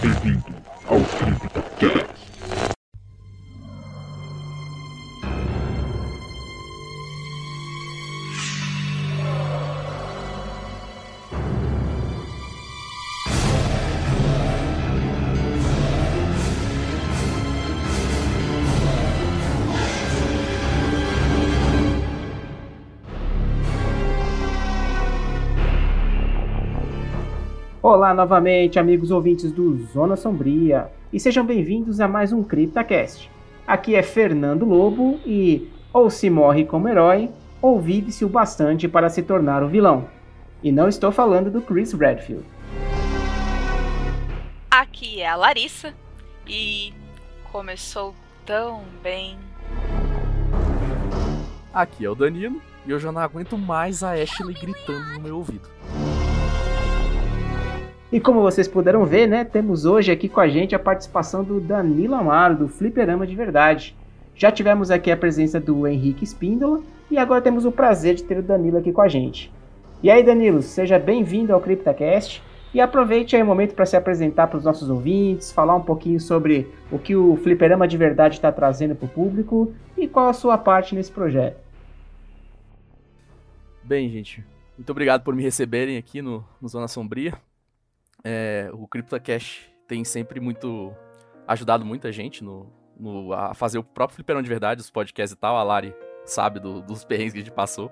Bem-vindo ao CryptoCast. Olá novamente, amigos ouvintes do Zona Sombria, e sejam bem-vindos a mais um CryptaCast. Aqui é Fernando Lobo e ou se morre como herói, ou vive-se o bastante para se tornar o vilão. E não estou falando do Chris Redfield. Aqui é a Larissa e começou tão bem. Aqui é o Danilo e eu já não aguento mais a Ashley gritando no meu ouvido. E como vocês puderam ver, né, temos hoje aqui com a gente a participação do Danilo Amaro, do Fliperama de Verdade. Já tivemos aqui a presença do Henrique Espíndola e agora temos o prazer de ter o Danilo aqui com a gente. E aí, Danilo, seja bem-vindo ao CryptaCast e aproveite aí o momento para se apresentar para os nossos ouvintes, falar um pouquinho sobre o que o Fliperama de Verdade está trazendo para o público e qual a sua parte nesse projeto. Bem, gente, muito obrigado por me receberem aqui no, no Zona Sombria. É, o CryptoCash tem sempre muito ajudado muita gente no, no, a fazer o próprio Fliperão de Verdade, os podcasts e tal. A Lari sabe do, dos perrengues que a gente passou.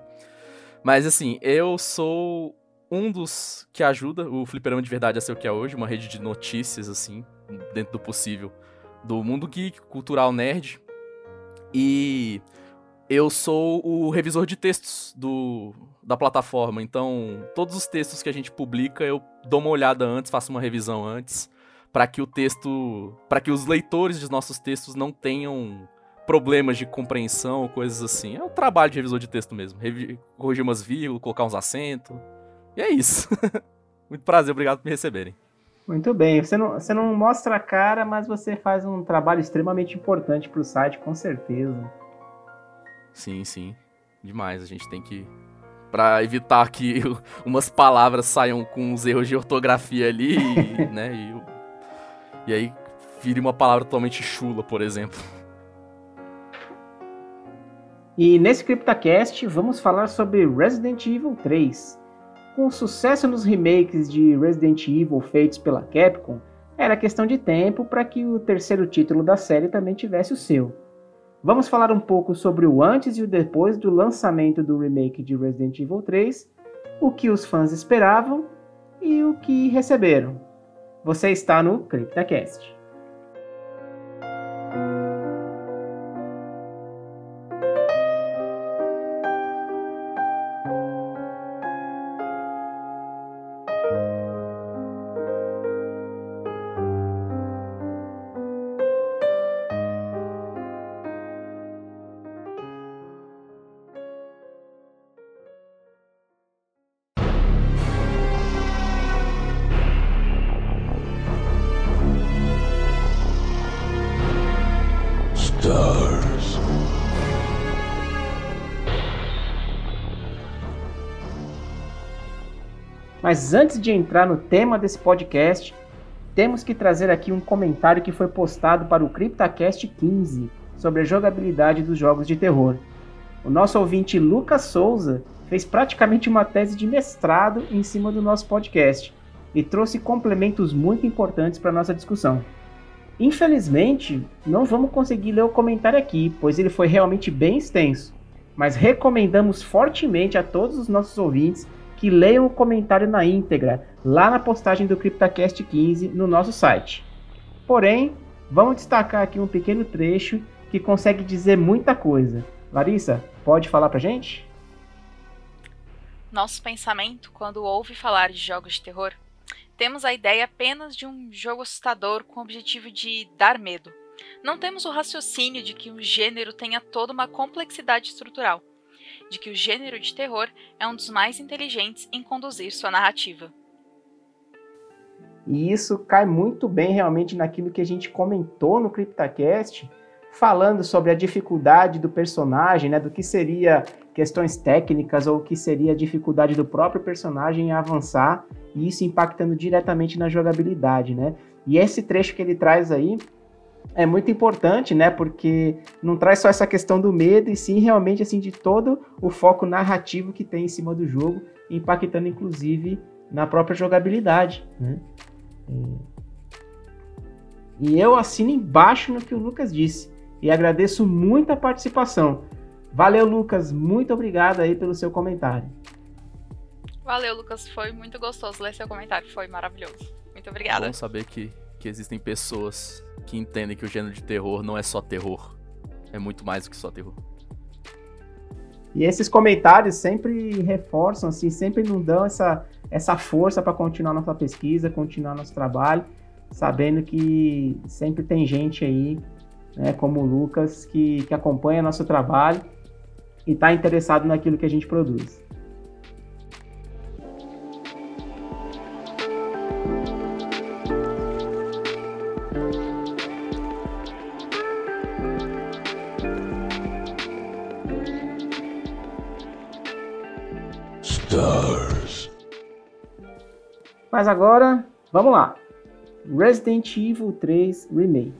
Mas assim, eu sou um dos que ajuda o Fliperão de Verdade a ser o que é hoje, uma rede de notícias, assim, dentro do possível, do mundo geek, cultural nerd. E eu sou o revisor de textos do, da plataforma. Então, todos os textos que a gente publica, eu dou uma olhada antes, faço uma revisão antes, para que o texto, para que os leitores de nossos textos não tenham problemas de compreensão, coisas assim. É um trabalho de revisor de texto mesmo, Revi corrigir umas vírgulas, colocar uns acentos. E é isso. Muito prazer, obrigado por me receberem. Muito bem, você não, você não mostra a cara, mas você faz um trabalho extremamente importante para o site, com certeza. Sim, sim. Demais. A gente tem que. Pra evitar que umas palavras saiam com uns erros de ortografia ali, e, né? E, e aí vire uma palavra totalmente chula, por exemplo. E nesse CryptaCast vamos falar sobre Resident Evil 3. Com sucesso nos remakes de Resident Evil feitos pela Capcom, era questão de tempo para que o terceiro título da série também tivesse o seu. Vamos falar um pouco sobre o antes e o depois do lançamento do remake de Resident Evil 3, o que os fãs esperavam e o que receberam. Você está no CryptaCast. Mas antes de entrar no tema desse podcast, temos que trazer aqui um comentário que foi postado para o CryptaCast 15 sobre a jogabilidade dos jogos de terror. O nosso ouvinte Lucas Souza fez praticamente uma tese de mestrado em cima do nosso podcast e trouxe complementos muito importantes para nossa discussão. Infelizmente, não vamos conseguir ler o comentário aqui, pois ele foi realmente bem extenso, mas recomendamos fortemente a todos os nossos ouvintes que leiam o comentário na íntegra, lá na postagem do CryptaCast 15 no nosso site. Porém, vamos destacar aqui um pequeno trecho que consegue dizer muita coisa. Larissa, pode falar pra gente? Nosso pensamento quando ouve falar de jogos de terror, temos a ideia apenas de um jogo assustador com o objetivo de dar medo. Não temos o raciocínio de que um gênero tenha toda uma complexidade estrutural de que o gênero de terror é um dos mais inteligentes em conduzir sua narrativa. E isso cai muito bem realmente naquilo que a gente comentou no CryptaCast, falando sobre a dificuldade do personagem, né, do que seria questões técnicas ou o que seria a dificuldade do próprio personagem em avançar e isso impactando diretamente na jogabilidade, né? E esse trecho que ele traz aí é muito importante, né? Porque não traz só essa questão do medo, e sim realmente assim de todo o foco narrativo que tem em cima do jogo, impactando inclusive na própria jogabilidade, né? E eu assino embaixo no que o Lucas disse e agradeço muito a participação. Valeu, Lucas, muito obrigado aí pelo seu comentário. Valeu, Lucas, foi muito gostoso ler seu comentário, foi maravilhoso. Muito obrigada. É bom saber que, que existem pessoas que entendem que o gênero de terror não é só terror. É muito mais do que só terror. E esses comentários sempre reforçam, assim, sempre nos dão essa, essa força para continuar nossa pesquisa, continuar nosso trabalho, sabendo que sempre tem gente aí, né, como o Lucas, que, que acompanha nosso trabalho e está interessado naquilo que a gente produz. Mas agora, vamos lá. Resident Evil 3 Remake.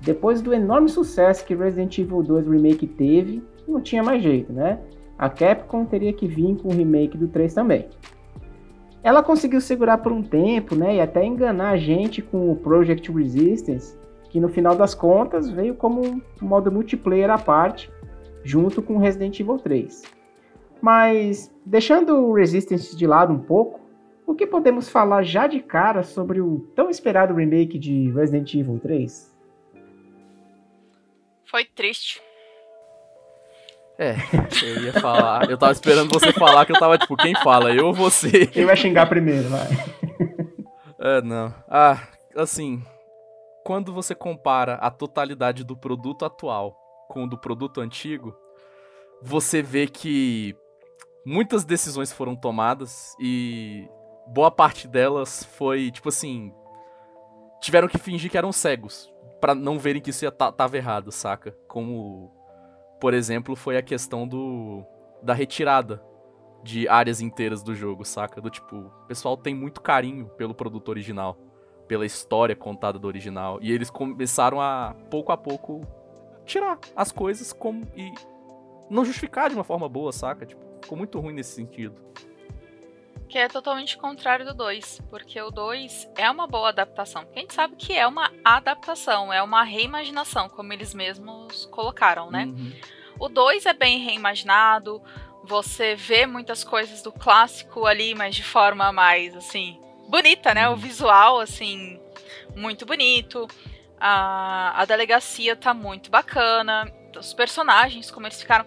Depois do enorme sucesso que Resident Evil 2 Remake teve, não tinha mais jeito, né? A Capcom teria que vir com o remake do 3 também. Ela conseguiu segurar por um tempo, né, e até enganar a gente com o Project Resistance, que no final das contas veio como um modo multiplayer à parte, junto com Resident Evil 3. Mas deixando o Resistance de lado um pouco, o que podemos falar já de cara sobre o tão esperado remake de Resident Evil 3? Foi triste. É, eu ia falar. Eu tava esperando você falar que eu tava tipo, quem fala? Eu ou você? Quem vai xingar primeiro, vai. É, não. Ah, assim. Quando você compara a totalidade do produto atual com o do produto antigo, você vê que muitas decisões foram tomadas e boa parte delas foi, tipo assim. Tiveram que fingir que eram cegos. para não verem que isso ia tava errado, saca? Como, por exemplo, foi a questão do. da retirada de áreas inteiras do jogo, saca? Do tipo, o pessoal tem muito carinho pelo produto original, pela história contada do original. E eles começaram a, pouco a pouco, tirar as coisas como. e não justificar de uma forma boa, saca? Tipo, ficou muito ruim nesse sentido que é totalmente contrário do 2, porque o 2 é uma boa adaptação. a gente sabe que é uma adaptação, é uma reimaginação, como eles mesmos colocaram, né? Uhum. O 2 é bem reimaginado, você vê muitas coisas do clássico ali, mas de forma mais, assim, bonita, né? O uhum. visual, assim, muito bonito. A, a delegacia tá muito bacana, os personagens, como eles ficaram.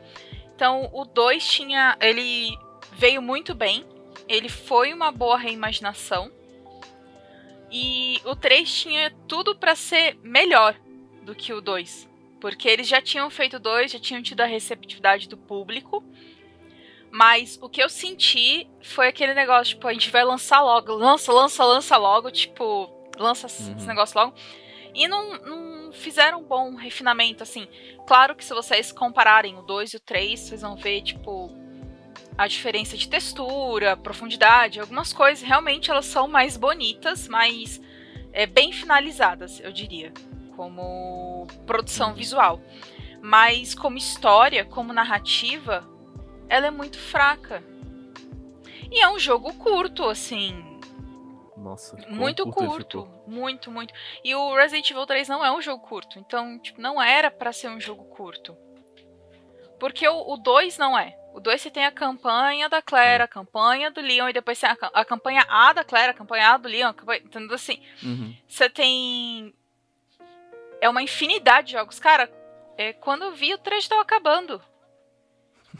Então, o 2 tinha. Ele veio muito bem ele foi uma boa reimaginação. E o 3 tinha tudo para ser melhor do que o 2. Porque eles já tinham feito dois, já tinham tido a receptividade do público. Mas o que eu senti foi aquele negócio, tipo, a gente vai lançar logo. Lança, lança, lança logo. Tipo, lança uhum. esse negócio logo. E não, não fizeram um bom refinamento, assim. Claro que se vocês compararem o 2 e o 3, vocês vão ver, tipo, a diferença de textura, profundidade, algumas coisas realmente elas são mais bonitas, mais é, bem finalizadas, eu diria, como produção visual. Mas como história, como narrativa, ela é muito fraca. E é um jogo curto, assim. Nossa, muito curto, muito, muito. E o Resident Evil 3 não é um jogo curto, então tipo, não era para ser um jogo curto. Porque o, o 2 não é. O 2 você tem a campanha da Claire, a campanha do Leon, e depois tem a, a campanha A da Claire, a campanha A do Leon, campanha, entendeu assim? Uhum. Você tem. É uma infinidade de jogos. Cara, é, quando eu vi, o 3 tava acabando.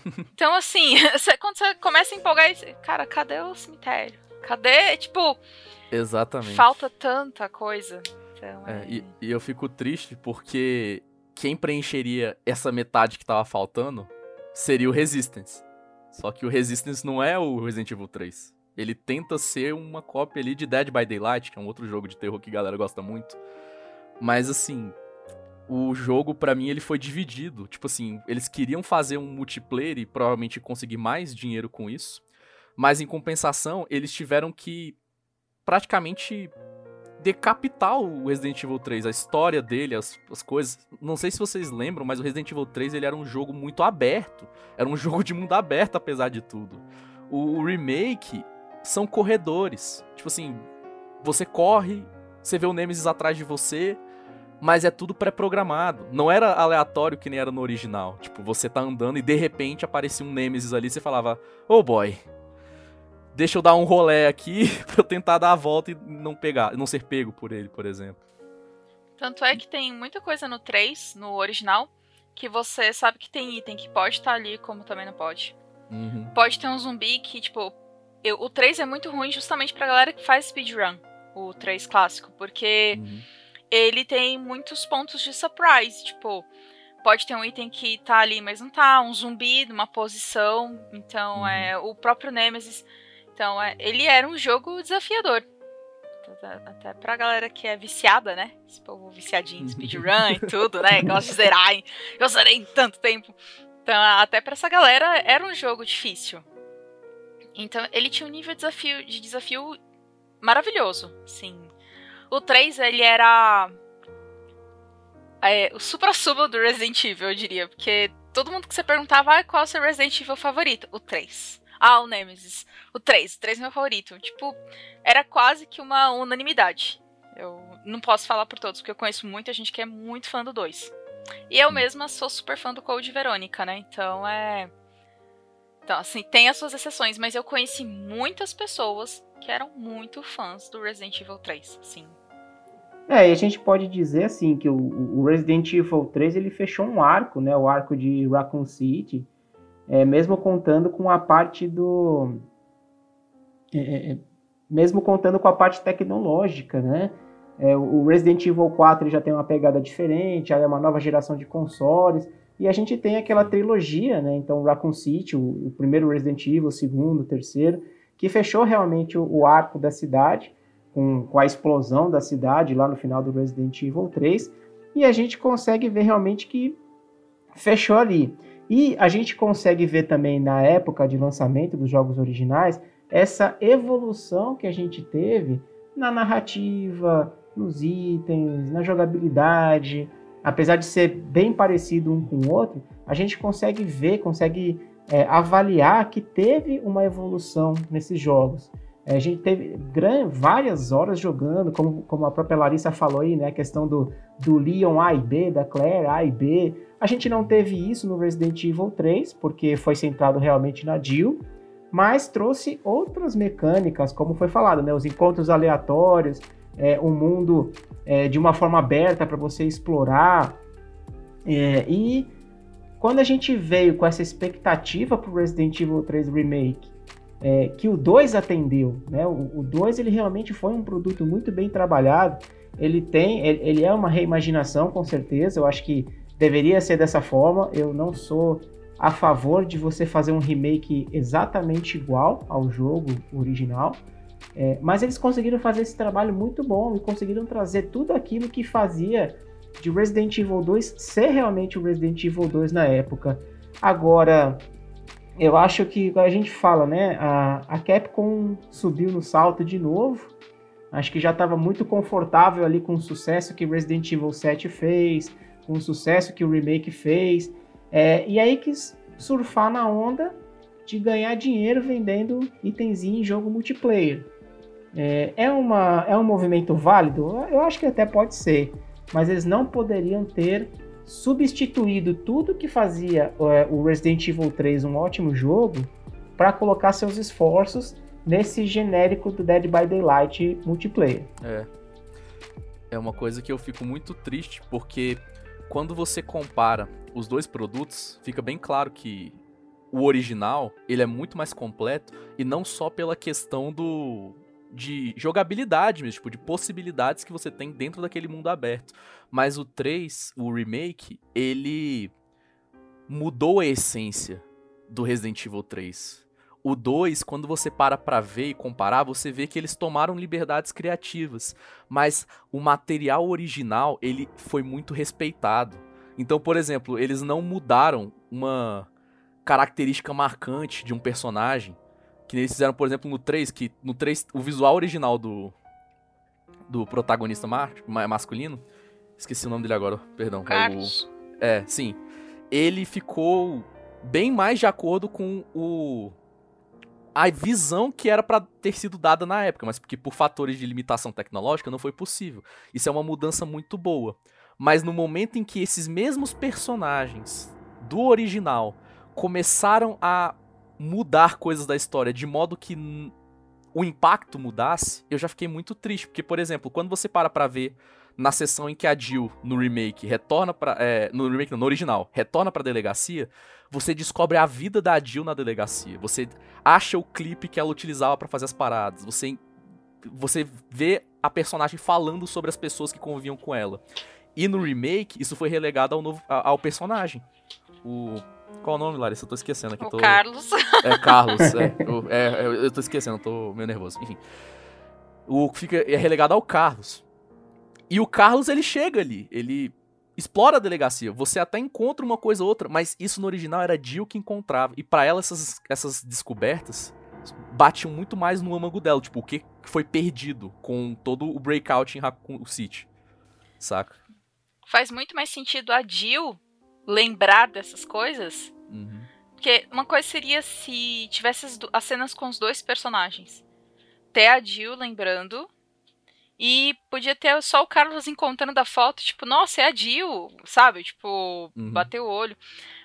então, assim, você, quando você começa a empolgar, você, cara, cadê o cemitério? Cadê? Tipo. Exatamente. Falta tanta coisa. Então, é... É, e, e eu fico triste porque quem preencheria essa metade que tava faltando seria o Resistance. Só que o Resistance não é o Resident Evil 3. Ele tenta ser uma cópia ali de Dead by Daylight, que é um outro jogo de terror que a galera gosta muito. Mas assim, o jogo, para mim, ele foi dividido. Tipo assim, eles queriam fazer um multiplayer e provavelmente conseguir mais dinheiro com isso. Mas em compensação, eles tiveram que praticamente decapitar o Resident Evil 3, a história dele, as, as coisas. Não sei se vocês lembram, mas o Resident Evil 3 ele era um jogo muito aberto. Era um jogo de mundo aberto, apesar de tudo. O, o remake são corredores. Tipo assim, você corre, você vê o Nemesis atrás de você, mas é tudo pré-programado. Não era aleatório que nem era no original. Tipo, você tá andando e de repente aparecia um Nemesis ali você falava: Oh boy, deixa eu dar um rolé aqui pra eu tentar dar a volta e não pegar, não ser pego por ele, por exemplo. Tanto é que tem muita coisa no 3, no original, que você sabe que tem item que pode estar tá ali, como também não pode. Uhum. Pode ter um zumbi que, tipo. Eu, o 3 é muito ruim justamente pra galera que faz speedrun, o 3 clássico, porque. Uhum ele tem muitos pontos de surprise, tipo, pode ter um item que tá ali, mas não tá, um zumbi numa posição, então uhum. é o próprio Nemesis. Então, é, ele era um jogo desafiador. Até pra galera que é viciada, né? Esse povo viciadinho em speedrun e tudo, né? Gosta de zerar, hein? Eu zerei em tanto tempo. Então, até pra essa galera era um jogo difícil. Então, ele tinha um nível de desafio, de desafio maravilhoso, sim. O 3, ele era. É, o supra-sumo do Resident Evil, eu diria. Porque todo mundo que você perguntava ah, qual é o seu Resident Evil favorito? O 3. Ah, o Nemesis. O 3. O 3 é meu favorito. Tipo, era quase que uma unanimidade. Eu não posso falar por todos, porque eu conheço muita gente que é muito fã do 2. E eu mesma sou super fã do Code Verônica, né? Então é. Então, assim, tem as suas exceções, mas eu conheci muitas pessoas que eram muito fãs do Resident Evil 3, sim. É, e a gente pode dizer assim que o, o, Resident Evil 3 ele fechou um arco, né? O arco de Raccoon City, é, mesmo contando com a parte do, é, é, é mesmo contando com a parte tecnológica, né? É, o Resident Evil 4 já tem uma pegada diferente, é uma nova geração de consoles. E a gente tem aquela trilogia, né? Então, Raccoon City, o, o primeiro Resident Evil, o segundo, o terceiro, que fechou realmente o, o arco da cidade, com, com, a explosão da cidade lá no final do Resident Evil 3. E a gente consegue ver realmente que fechou ali. E a gente consegue ver também na época de lançamento dos jogos originais essa evolução que a gente teve na narrativa, nos itens, na jogabilidade, apesar de ser bem parecido um com o outro, a gente consegue ver, consegue é, avaliar que teve uma evolução nesses jogos. É, a gente teve várias horas jogando, como, como a própria Larissa falou aí, né? A questão do, do Leon A e B, da Claire A e B. A gente não teve isso no Resident Evil 3, porque foi centrado realmente na Jill, mas trouxe outras mecânicas, como foi falado, né? Os encontros aleatórios, é, um mundo é, de uma forma aberta para você explorar. É, e quando a gente veio com essa expectativa para o Resident Evil 3 Remake, é, que o 2 atendeu, né? O, o 2 ele realmente foi um produto muito bem trabalhado. Ele tem, ele, ele é uma reimaginação com certeza. Eu acho que deveria ser dessa forma. Eu não sou a favor de você fazer um remake exatamente igual ao jogo original. É, mas eles conseguiram fazer esse trabalho muito bom e conseguiram trazer tudo aquilo que fazia de Resident Evil 2 ser realmente o Resident Evil 2 na época. Agora, eu acho que a gente fala, né? A, a Capcom subiu no salto de novo. Acho que já estava muito confortável ali com o sucesso que Resident Evil 7 fez, com o sucesso que o remake fez. É, e aí quis surfar na onda de ganhar dinheiro vendendo itenzinho em jogo multiplayer. É, é, uma, é um movimento válido? Eu acho que até pode ser, mas eles não poderiam ter substituído tudo que fazia é, o Resident Evil 3 um ótimo jogo para colocar seus esforços nesse genérico do Dead by Daylight multiplayer. É. É uma coisa que eu fico muito triste porque quando você compara os dois produtos, fica bem claro que o original, ele é muito mais completo e não só pela questão do de jogabilidade mesmo, tipo, de possibilidades que você tem dentro daquele mundo aberto. Mas o 3, o remake, ele mudou a essência do Resident Evil 3. O 2, quando você para pra ver e comparar, você vê que eles tomaram liberdades criativas, mas o material original, ele foi muito respeitado. Então, por exemplo, eles não mudaram uma característica marcante de um personagem, que eles fizeram, por exemplo, no 3, que no 3, o visual original do do protagonista ma masculino, esqueci o nome dele agora, perdão. Carlos. É, o, é, sim. Ele ficou bem mais de acordo com o a visão que era para ter sido dada na época, mas porque por fatores de limitação tecnológica não foi possível. Isso é uma mudança muito boa. Mas no momento em que esses mesmos personagens do original começaram a mudar coisas da história de modo que o impacto mudasse, eu já fiquei muito triste, porque por exemplo, quando você para para ver na sessão em que a Jill, no remake, retorna para é, no remake não, no original, retorna pra delegacia, você descobre a vida da Jill na delegacia. Você acha o clipe que ela utilizava para fazer as paradas. Você você vê a personagem falando sobre as pessoas que conviviam com ela. E no remake, isso foi relegado ao, novo, ao personagem. O qual é o nome, Larissa? Eu tô esquecendo aqui. O tô... Carlos. É, Carlos. é, eu, é, eu tô esquecendo, tô meio nervoso. Enfim. O fica é relegado ao Carlos. E o Carlos, ele chega ali, ele explora a delegacia. Você até encontra uma coisa ou outra, mas isso no original era Jill que encontrava. E para ela, essas, essas descobertas batiam muito mais no âmago dela. Tipo, o que foi perdido com todo o breakout em Raccoon City. Saca? Faz muito mais sentido a Jill lembrar dessas coisas. Uhum. Porque uma coisa seria se tivesse as, as cenas com os dois personagens. Ter a Jill lembrando e podia ter só o Carlos encontrando da foto, tipo, nossa, é a Jill, sabe? Tipo, Uhum. bater o olho.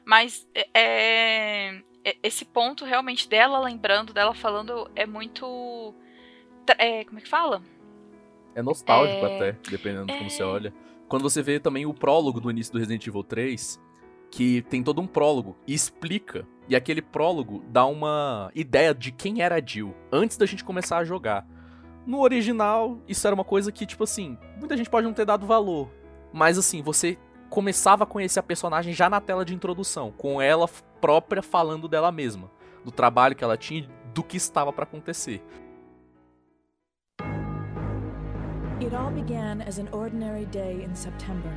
Mas é, é- é- esse ponto realmente dela lembrando, dela falando, é muito. é, como é que fala? É nostálgico É, até, dependendo de como é. você olha. Quando você vê também o prólogo do início do Resident Evil 3, que tem todo um prólogo e explica, e aquele prólogo dá uma ideia de quem era a Jill antes da gente começar a jogar. No original, isso era uma coisa que, tipo assim, muita gente pode não ter dado valor, mas assim, você começava a conhecer a personagem já na tela de introdução, com ela própria falando dela mesma, do trabalho que ela tinha, do que estava pra acontecer. It all began as an ordinary day in September.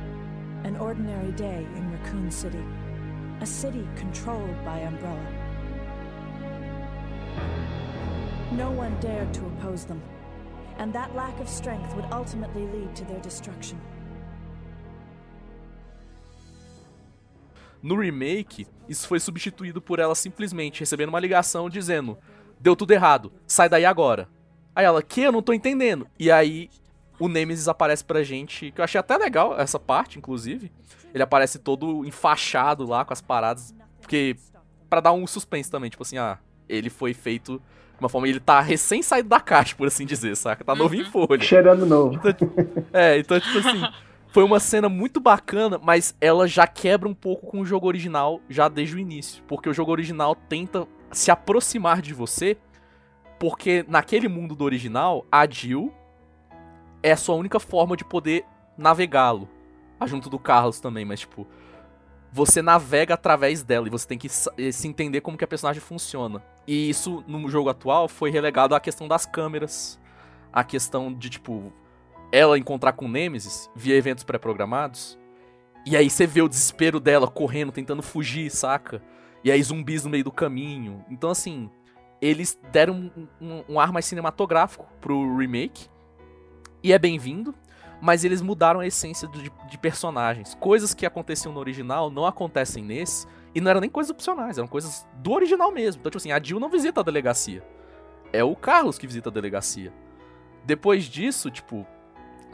An ordinary day in Raccoon City. A city controlled by Umbrella. No one dared to oppose them, and that lack of strength would ultimately lead to their destruction. No remake, isso foi substituído por ela simplesmente recebendo uma ligação dizendo: Deu tudo errado, sai daí agora. Aí ela, que? Eu não tô entendendo. E aí o Nemesis aparece pra gente, que eu achei até legal essa parte, inclusive. Ele aparece todo enfaixado lá com as paradas, porque Pra dar um suspense também, tipo assim, ah, ele foi feito uma forma, ele tá recém saído da caixa, por assim dizer, saca? Tá novo em folha. Cheirando novo. É, então, tipo assim, foi uma cena muito bacana, mas ela já quebra um pouco com o jogo original já desde o início. Porque o jogo original tenta se aproximar de você, porque naquele mundo do original, a Jill é a sua única forma de poder navegá-lo. Ah, Junto do Carlos também, mas tipo. Você navega através dela e você tem que eh, se entender como que a personagem funciona. E isso, no jogo atual, foi relegado à questão das câmeras, a questão de, tipo, ela encontrar com Nemesis via eventos pré-programados. E aí você vê o desespero dela correndo, tentando fugir, saca? E aí zumbis no meio do caminho. Então, assim, eles deram um, um- um ar mais cinematográfico pro remake. E é bem-vindo. Mas eles mudaram a essência de, de personagens. Coisas que aconteciam no original não acontecem nesse. E não eram nem coisas opcionais, eram coisas do original mesmo. Então, tipo assim, a Jill não visita a delegacia. É o Carlos que visita a delegacia. Depois disso, tipo,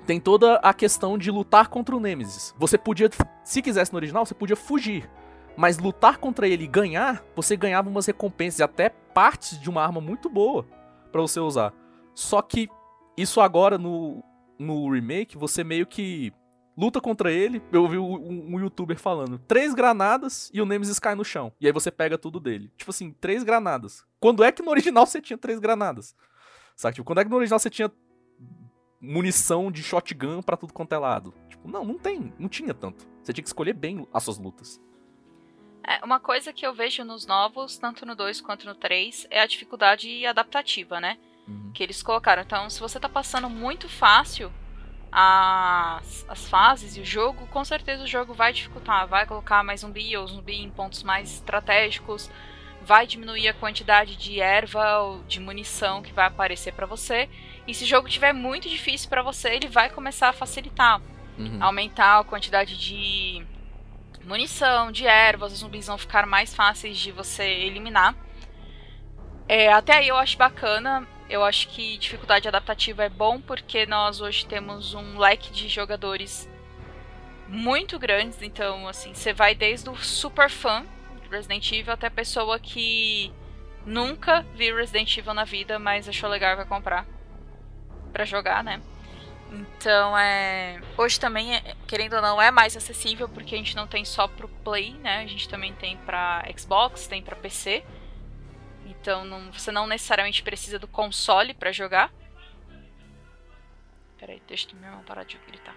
tem toda a questão de lutar contra o Nemesis. Você podia, se quisesse no original, você podia fugir. Mas lutar contra ele e ganhar, você ganhava umas recompensas e até partes de uma arma muito boa pra você usar. Só que isso agora no, no remake, você meio que luta contra ele. Eu vi um, youtuber falando: três granadas e o Nemesis cai no chão. E aí você pega tudo dele. Tipo assim, três granadas. Quando é que no original você tinha três granadas? Sabe? Tipo, quando é que no original você tinha munição de shotgun pra tudo quanto é lado? Tipo, não, não tem. Não tinha tanto. Você tinha que escolher bem as suas lutas. É, uma coisa que eu vejo nos novos, tanto no 2 quanto no 3, é a dificuldade adaptativa, né? Uhum. Que eles colocaram. Então, se você tá passando muito fácil as, as fases e o jogo, com certeza o jogo vai dificultar. Vai colocar mais zumbi ou zumbi em pontos mais estratégicos. Vai diminuir a quantidade de erva ou de munição que vai aparecer para você. E se o jogo tiver muito difícil para você, ele vai começar a facilitar. Uhum. Aumentar a quantidade de munição, de ervas, os zumbis vão ficar mais fáceis de você eliminar. É, até aí eu acho bacana. Eu acho que dificuldade adaptativa é bom porque nós hoje temos um leque de jogadores muito grandes. Então, assim, você vai desde o super fã de Resident Evil até a pessoa que nunca viu Resident Evil na vida, mas achou legal e vai comprar para jogar, né? Então, é. Hoje também, é- querendo ou não, é mais acessível porque a gente não tem só pro Play, né? A gente também tem pra Xbox, tem pra PC. Então, não- você não necessariamente precisa do console pra jogar. Peraí, deixa eu mesmo parar de gritar.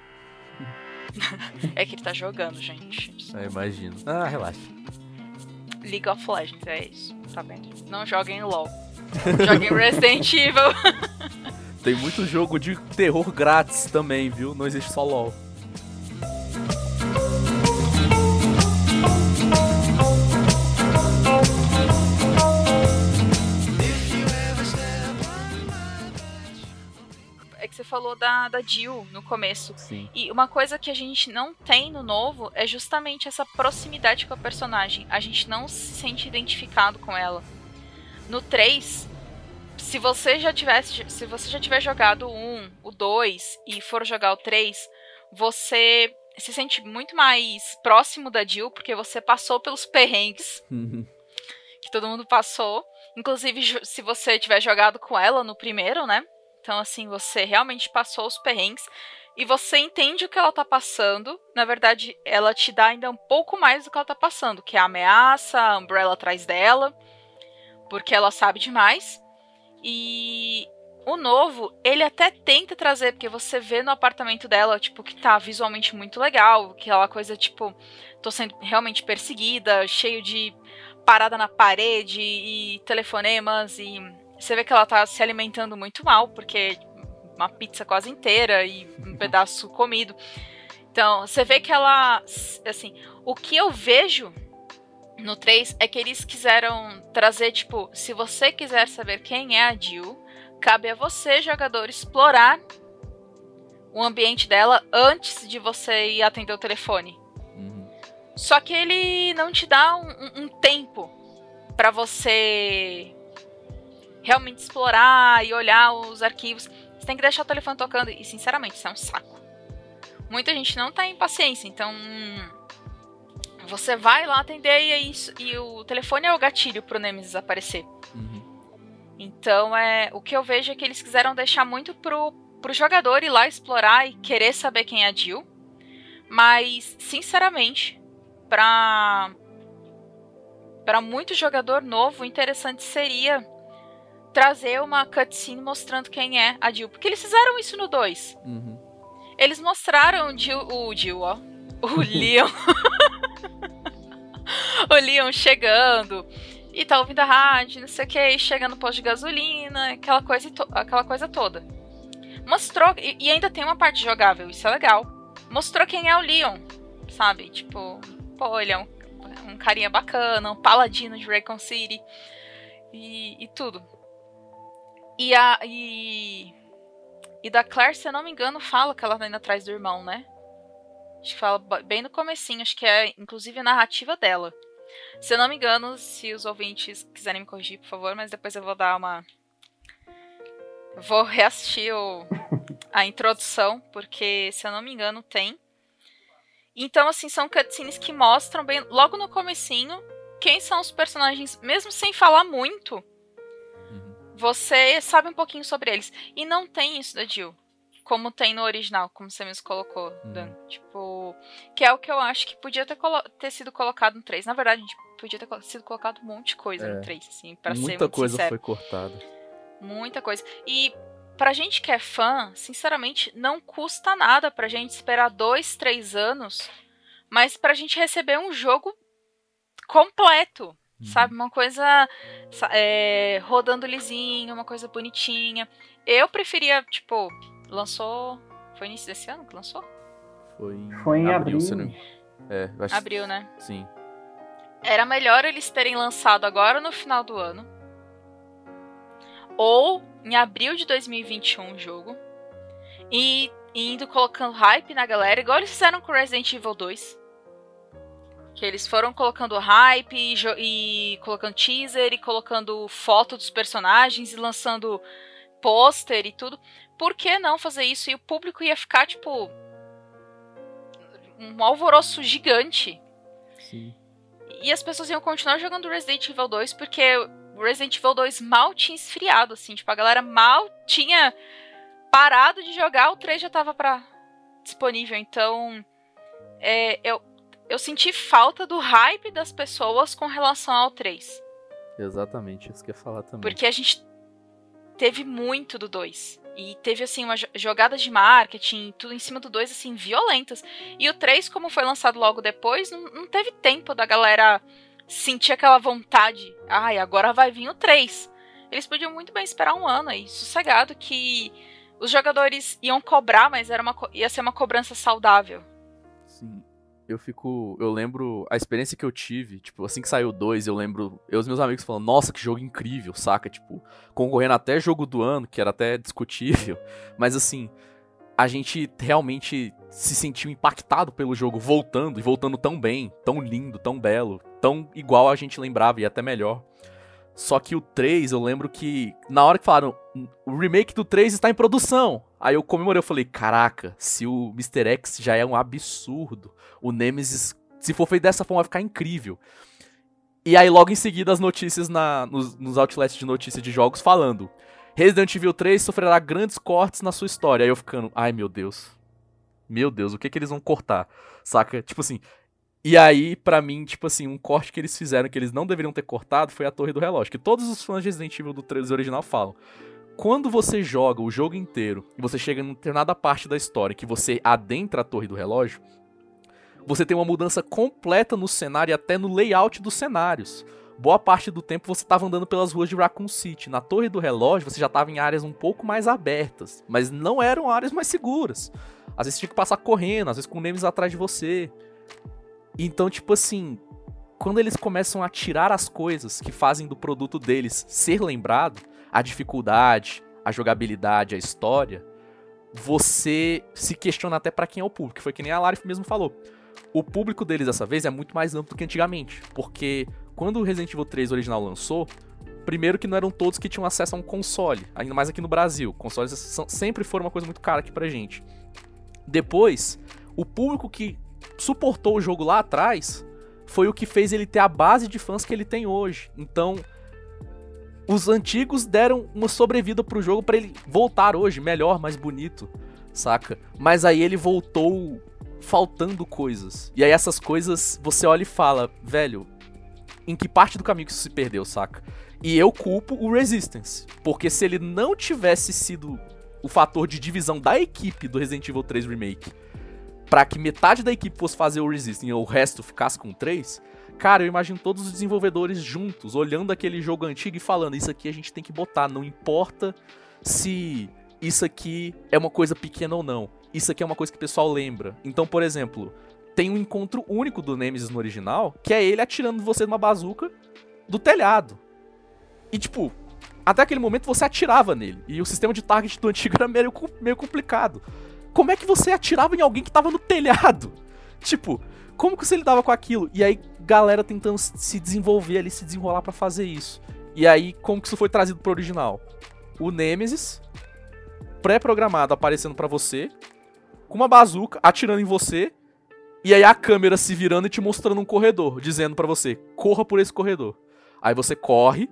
é que ele tá jogando, gente. Eu imagino. Ah, relaxa. League of Legends, é isso. Tá vendo? Não joguem LOL. Joguem Resident Evil. Tem muito jogo de terror grátis também, viu? Não existe só LOL. Falou da, da Jill no começo. Sim. E uma coisa que a gente não tem no novo é justamente essa proximidade com a personagem. A gente não se sente identificado com ela. No 3, se você já tivesse, se você já tiver jogado o 1, o 2 e for jogar o 3, você se sente muito mais próximo da Jill porque você passou pelos perrengues Uhum. que todo mundo passou. Inclusive, se você tiver jogado com ela no primeiro, né? Então, assim, você realmente passou os perrengues e você entende o que ela tá passando. Na verdade, ela te dá ainda um pouco mais do que ela tá passando, que é a ameaça, a Umbrella atrás dela, porque ela sabe demais. E o novo, ele até tenta trazer, porque você vê no apartamento dela, tipo, que tá visualmente muito legal, aquela coisa, tipo, tô sendo realmente perseguida, cheio de parada na parede e telefonemas e você vê que ela tá se alimentando muito mal, porque uma pizza quase inteira e um pedaço comido. Então, você vê que ela assim, o que eu vejo no 3 é que eles quiseram trazer tipo, se você quiser saber quem é a Jill, cabe a você, jogador, explorar o ambiente dela antes de você ir atender o telefone. Uhum. Só que ele não te dá um, um- um tempo pra você realmente explorar e olhar os arquivos. Você tem que deixar o telefone tocando e, sinceramente, isso é um saco. Muita gente não tá em paciência, então você vai lá atender e, é isso, e o telefone é o gatilho pro Nemesis aparecer. Uhum. Então, é, o que eu vejo é que eles quiseram deixar muito pro, pro jogador ir lá explorar e querer saber quem é a Jill. Mas, sinceramente, pra, pra muito jogador novo, o interessante seria trazer uma cutscene mostrando quem é a Jill. Porque eles fizeram isso no 2. Uhum. Eles mostraram o Jill, o Jill, ó. O Leon. o Leon chegando. E tá ouvindo a rádio, não sei o que, chega no posto de gasolina, aquela coisa, aquela coisa toda. Mostrou, e, e ainda tem uma parte jogável, isso é legal. Mostrou quem é o Leon, sabe? Tipo, pô, ele é um, um carinha bacana, um paladino de Raycon City. E, e tudo. E a. E, e da Claire, se eu não me engano, fala que ela tá indo atrás do irmão, né? Acho que fala bem no comecinho, acho que é inclusive a narrativa dela. Se eu não me engano, se os ouvintes quiserem me corrigir, por favor, mas depois eu vou dar uma. Vou reassistir o- a introdução, porque se eu não me engano, tem. Então, assim, são cutscenes que mostram bem, logo no comecinho, quem são os personagens, mesmo sem falar muito. Você sabe um pouquinho sobre eles. E não tem isso da Jill. Como tem no original, como você mesmo colocou, Dan. Tipo. Que é o que eu acho que podia ter, ter sido colocado no 3. Na verdade, podia ter sido colocado um monte de coisa É. no 3, assim, pra ser Muita coisa sincero. foi cortada. Muita coisa. E pra gente que é fã, sinceramente, não custa nada pra gente esperar dois, três anos, mas pra gente receber um jogo completo. Sabe? Uma coisa é, rodando lisinho, uma coisa bonitinha. Eu preferia, tipo, lançou. Foi início desse ano que lançou? Foi em, Foi em abril. abril. É, acho- Abril, né? Sim. Era melhor eles terem lançado agora no final do ano. Ou em abril de 2021 o jogo. E, e indo colocando hype na galera, igual eles fizeram com Resident Evil 2. Que eles foram colocando hype e, e colocando teaser e colocando foto dos personagens e lançando pôster e tudo. Por que não fazer isso? E o público ia ficar, tipo. Um alvoroço gigante. Sim. E as pessoas iam continuar jogando Resident Evil 2 porque o Resident Evil 2 mal tinha esfriado, assim. Tipo, a galera mal tinha parado de jogar, o 3 já tava pra... disponível. Então, é, eu, eu senti falta do hype das pessoas com relação ao 3. Exatamente, isso que eu ia falar também. Porque a gente teve muito do 2. E teve, assim, uma jo- jogadas de marketing, tudo em cima do 2, assim, violentas. E o 3, como foi lançado logo depois, não, não teve tempo da galera sentir aquela vontade. Ai, agora vai vir o 3. Eles podiam muito bem esperar um ano aí, sossegado, que os jogadores iam cobrar, mas era uma, ia ser uma cobrança saudável. Sim. Eu fico. Eu lembro a experiência que eu tive, tipo, assim que saiu 2, eu lembro. Eu e os meus amigos falando, nossa, que jogo incrível, saca? Tipo, concorrendo até jogo do ano, que era até discutível. Mas assim, a gente realmente se sentiu impactado pelo jogo voltando, e voltando tão bem, tão lindo, tão belo, tão igual a gente lembrava e até melhor. Só que o 3, eu lembro que na hora que falaram, o remake do 3 está em produção. Aí eu comemorei, eu falei, caraca, se o Mr. X já é um absurdo, o Nemesis, se for feito dessa forma, vai ficar incrível. E aí logo em seguida as notícias na, nos, nos outlets de notícias de jogos falando, Resident Evil 3 sofrerá grandes cortes na sua história. Aí eu ficando, ai meu Deus, meu Deus, o que que eles vão cortar? Saca? Tipo assim, e aí, pra mim, tipo assim, um corte que eles fizeram que eles não deveriam ter cortado foi a Torre do Relógio. Que todos os fãs de Resident Evil do 3 original falam. Quando você joga o jogo inteiro e você chega em determinada parte da história que você adentra a Torre do Relógio, você tem uma mudança completa no cenário e até no layout dos cenários. Boa parte do tempo você estava andando pelas ruas de Raccoon City. Na Torre do Relógio você já estava em áreas um pouco mais abertas, mas não eram áreas mais seguras. Às vezes tinha que passar correndo, às vezes com nemes atrás de você. Então, tipo assim, quando eles começam a tirar as coisas que fazem do produto deles ser lembrado, a dificuldade, a jogabilidade, a história, você se questiona até pra quem é o público. Foi que nem a Larif mesmo falou. O público deles dessa vez é muito mais amplo do que antigamente, porque quando o Resident Evil 3 original lançou, primeiro que não eram todos que tinham acesso a um console, ainda mais aqui no Brasil. Consoles sempre foram uma coisa muito cara aqui pra gente. Depois, o público que suportou o jogo lá atrás foi o que fez ele ter a base de fãs que ele tem hoje. Então, os antigos deram uma sobrevida pro jogo pra ele voltar hoje melhor, mais bonito, saca? Mas aí ele voltou faltando coisas. E aí essas coisas você olha e fala, velho, em que parte do caminho que isso se perdeu, saca? E eu culpo o Resistance, porque se ele não tivesse sido o fator de divisão da equipe do Resident Evil 3 Remake, Pra que metade da equipe fosse fazer o Resistance e o resto ficasse com 3, cara, eu imagino todos os desenvolvedores juntos, olhando aquele jogo antigo e falando, isso aqui a gente tem que botar, não importa se isso aqui é uma coisa pequena ou não. Isso aqui é uma coisa que o pessoal lembra. Então, por exemplo, tem um encontro único do Nemesis no original, que é ele atirando você numa bazuca do telhado. E tipo, até aquele momento você atirava nele. E o sistema de target do antigo era meio, meio complicado. Como é que você atirava em alguém que tava no telhado? Tipo, como que você lidava com aquilo? E aí, galera tentando se desenvolver ali, se desenrolar pra fazer isso. E aí, como que isso foi trazido pro original? O Nemesis, pré-programado aparecendo pra você, com uma bazuca, atirando em você, e aí a câmera se virando e te mostrando um corredor, dizendo pra você, corra por esse corredor. Aí você corre,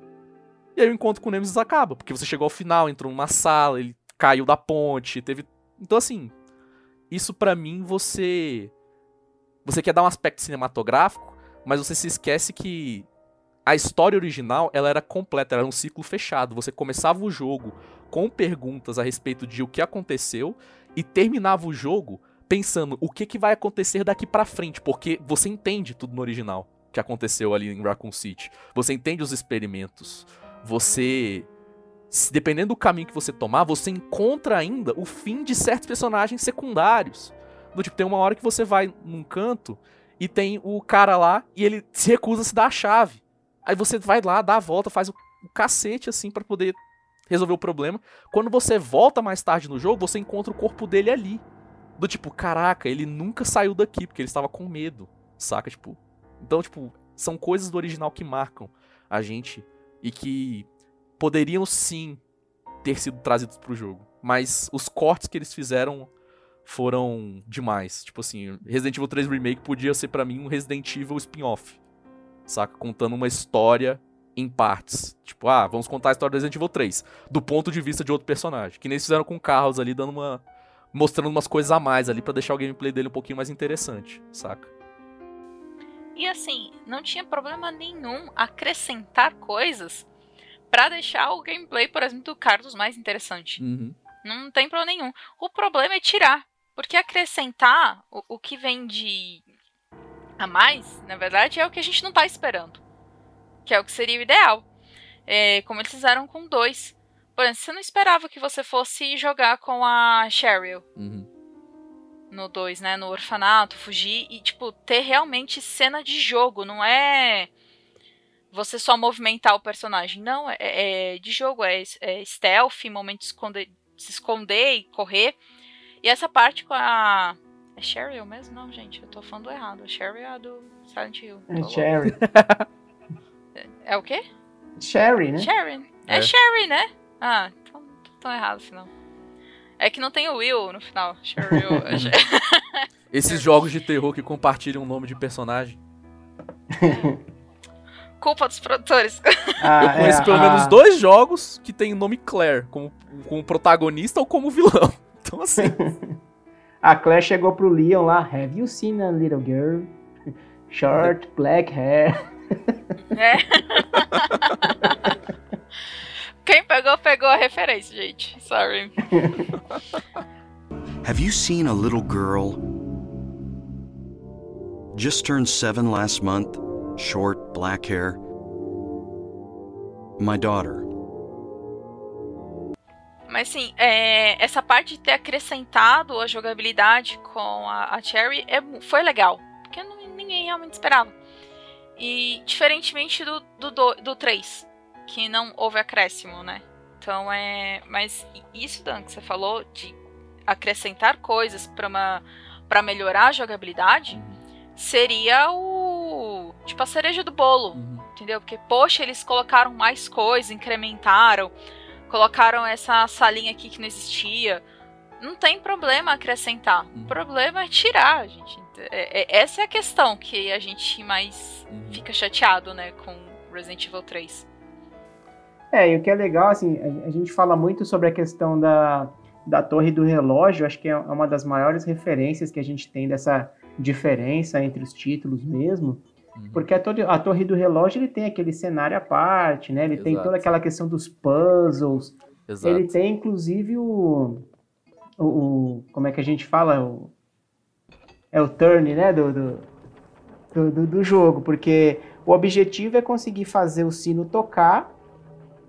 e aí o encontro com o Nemesis acaba, porque você chegou ao final, entrou numa sala, ele caiu da ponte, teve. Então assim, isso pra mim você. Você quer dar um aspecto cinematográfico, mas você se esquece que a história original ela era completa, era um ciclo fechado. Você começava o jogo com perguntas a respeito de o que aconteceu e terminava o jogo pensando o que, que vai acontecer daqui pra frente, porque você entende tudo no original. que aconteceu ali em Raccoon City. Você entende os experimentos. Você dependendo do caminho que você tomar, você encontra ainda o fim de certos personagens secundários. Do tipo, tem uma hora que você vai num canto e tem o cara lá e ele se recusa a se dar a chave. Aí você vai lá, dá a volta, faz o, cacete assim para poder resolver o problema. Quando você volta mais tarde no jogo, você encontra o corpo dele ali. Do tipo, caraca, ele nunca saiu daqui porque ele estava com medo, saca? Tipo, então, tipo, são coisas do original que marcam a gente e que poderiam sim ter sido trazidos pro jogo. Mas os cortes que eles fizeram foram demais. Tipo assim, Resident Evil 3 Remake podia ser para mim um Resident Evil spin-off. Saca? Contando uma história em partes. Tipo, ah, vamos contar a história do Resident Evil 3 do ponto de vista de outro personagem. Que nem eles fizeram com Carlos ali, dando uma mostrando umas coisas a mais ali para deixar o gameplay dele um pouquinho mais interessante, saca? E assim, não tinha problema nenhum acrescentar coisas para deixar o gameplay, por exemplo, do Carlos mais interessante. Uhum. Não tem problema nenhum. O problema é tirar. Porque acrescentar o, o que vem de a mais, na verdade, é o que a gente não tá esperando. Que é o que seria o ideal. É, como eles fizeram com dois. Por exemplo, você não esperava que você fosse jogar com a Cheryl. Uhum. No 2, né? No orfanato, fugir e, tipo, ter realmente cena de jogo. Não é você só movimentar o personagem. Não, é, é de jogo, é, é stealth, momento de esconder, se esconder e correr. E essa parte com a. É Cheryl mesmo? Não, gente, eu tô falando errado. A Cheryl é a do Silent Hill. É Sherry. É, é o quê? Sherry, né? Sherry. É, É. Sherry, né? Ah, então tô tão errado assim não. É que não tem o Will no final. Cheryl. é Esses jogos de terror que compartilham o nome de personagem. Culpa dos produtores. Ah, Eu conheço é, pelo a- menos dois jogos que tem o nome Claire, como, como protagonista ou como vilão. Então, assim, A Claire chegou pro Leon lá. Have you seen a little girl? Short, black hair. É. Quem pegou, pegou a referência, gente. Sorry. Have you seen a little girl? Just turned seven last month, short, black hair. My daughter. Mas sim, é, essa parte de ter acrescentado a jogabilidade com a, a Cherry é foi legal. Porque não- ninguém realmente esperava. E diferentemente do, do, do, do 3, que não houve acréscimo, né? Então é. Mas isso, Dan, que você falou, de acrescentar coisas para melhorar a jogabilidade, seria o. Tipo a cereja do bolo entendeu? Porque, poxa, eles colocaram mais coisas, incrementaram, colocaram essa salinha aqui que não existia. Não tem problema acrescentar. Uhum. O problema é tirar, gente. É- é- essa é a questão que a gente mais Uhum. fica chateado, né, com Resident Evil 3. É, e o que é legal, assim, a, a gente fala muito sobre a questão da, da torre do relógio, acho que é uma das maiores referências que a gente tem dessa diferença entre os títulos mesmo, Uhum. porque a torre, a torre do relógio ele tem aquele cenário à parte, né? Ele tem Exato. toda aquela questão dos puzzles, Exato. ele tem inclusive o, o, o- como é que a gente fala, o, é o turn, né, do, do, do, do- do jogo, porque o objetivo é conseguir fazer o sino tocar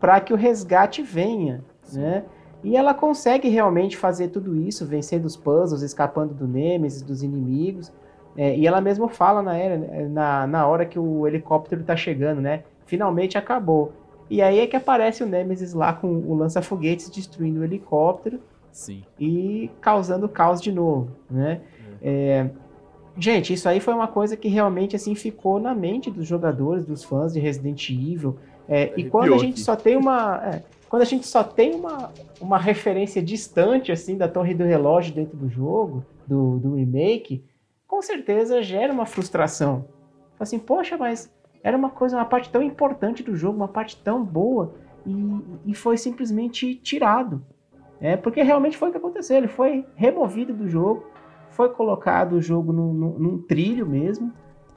para que o resgate venha, né? E ela consegue realmente fazer tudo isso, vencendo os puzzles, escapando do Nemesis, dos inimigos. É, e ela mesma fala na, era- na, na hora que o helicóptero tá chegando, né? Finalmente acabou. E aí é que aparece o Nemesis lá com o lança-foguetes destruindo o helicóptero Sim. e causando caos de novo, né? É, gente, isso aí foi uma coisa que realmente assim ficou na mente dos jogadores, dos fãs de Resident Evil. É, e quando a gente só tem uma, é, quando a gente só tem uma, uma referência distante assim da Torre do Relógio dentro do jogo, do, do remake, com certeza gera uma frustração. Assim, poxa, mas era uma coisa, uma parte tão importante do jogo, uma parte tão boa e, e foi simplesmente tirado. É, porque realmente foi o que aconteceu. Ele foi removido do jogo, foi colocado o jogo num, num- num trilho mesmo.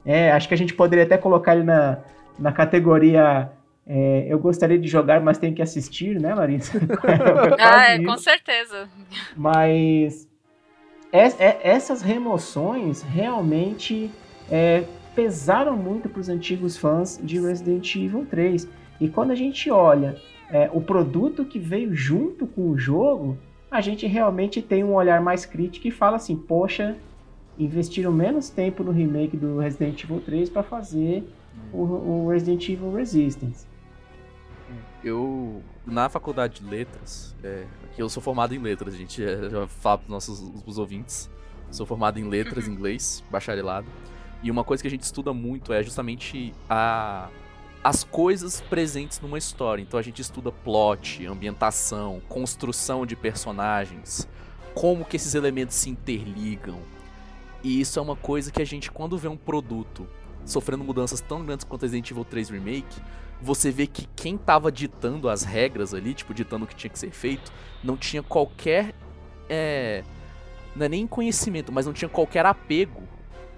É, acho que a gente poderia até colocar ele na, na categoria é, Eu gostaria de jogar, mas tenho que assistir, né, quase Ah, é, com certeza. Mas es- é- essas remoções realmente é, pesaram muito para os antigos fãs de Resident Evil 3. E quando a gente olha é, o produto que veio junto com o jogo, a gente realmente tem um olhar mais crítico e fala assim: poxa, investiram menos tempo no remake do Resident Evil 3 para fazer o, o, Resident Evil Resistance. Eu, na faculdade de letras, é, eu sou formado em letras, gente, é, já falo para nossos os ouvintes, sou formado em letras, inglês, bacharelado, e uma coisa que a gente estuda muito é justamente a as coisas presentes numa história. Então a gente estuda plot, ambientação, construção de personagens, como que esses elementos se interligam. E isso é uma coisa que a gente, quando vê um produto sofrendo mudanças tão grandes quanto Resident Evil 3 Remake, você vê que quem estava ditando as regras ali, tipo, ditando o que tinha que ser feito, não tinha qualquer. É, não é nem conhecimento, mas não tinha qualquer apego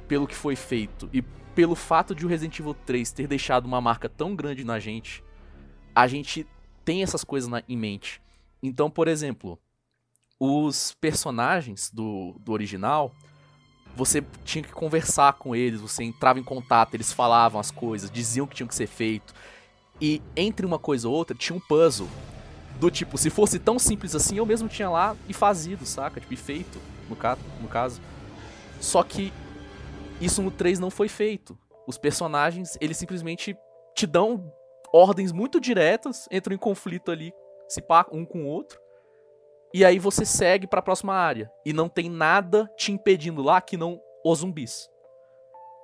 pelo que foi feito. E pelo fato de o Resident Evil 3 ter deixado uma marca tão grande na gente, a gente tem essas coisas na, em mente. Então, por exemplo, os personagens do, do original, você tinha que conversar com eles, você entrava em contato, eles falavam as coisas, diziam o que tinha que ser feito. E entre uma coisa ou outra, tinha um puzzle. Do tipo, se fosse tão simples assim, eu mesmo tinha lá e fazido, saca? Tipo, e feito, no, ca no caso. Só que isso no 3 não foi feito. Os personagens, eles simplesmente te dão ordens muito diretas, entram em conflito ali, se pá, um com o outro. E aí você segue para a próxima área e não tem nada te impedindo lá que não os zumbis.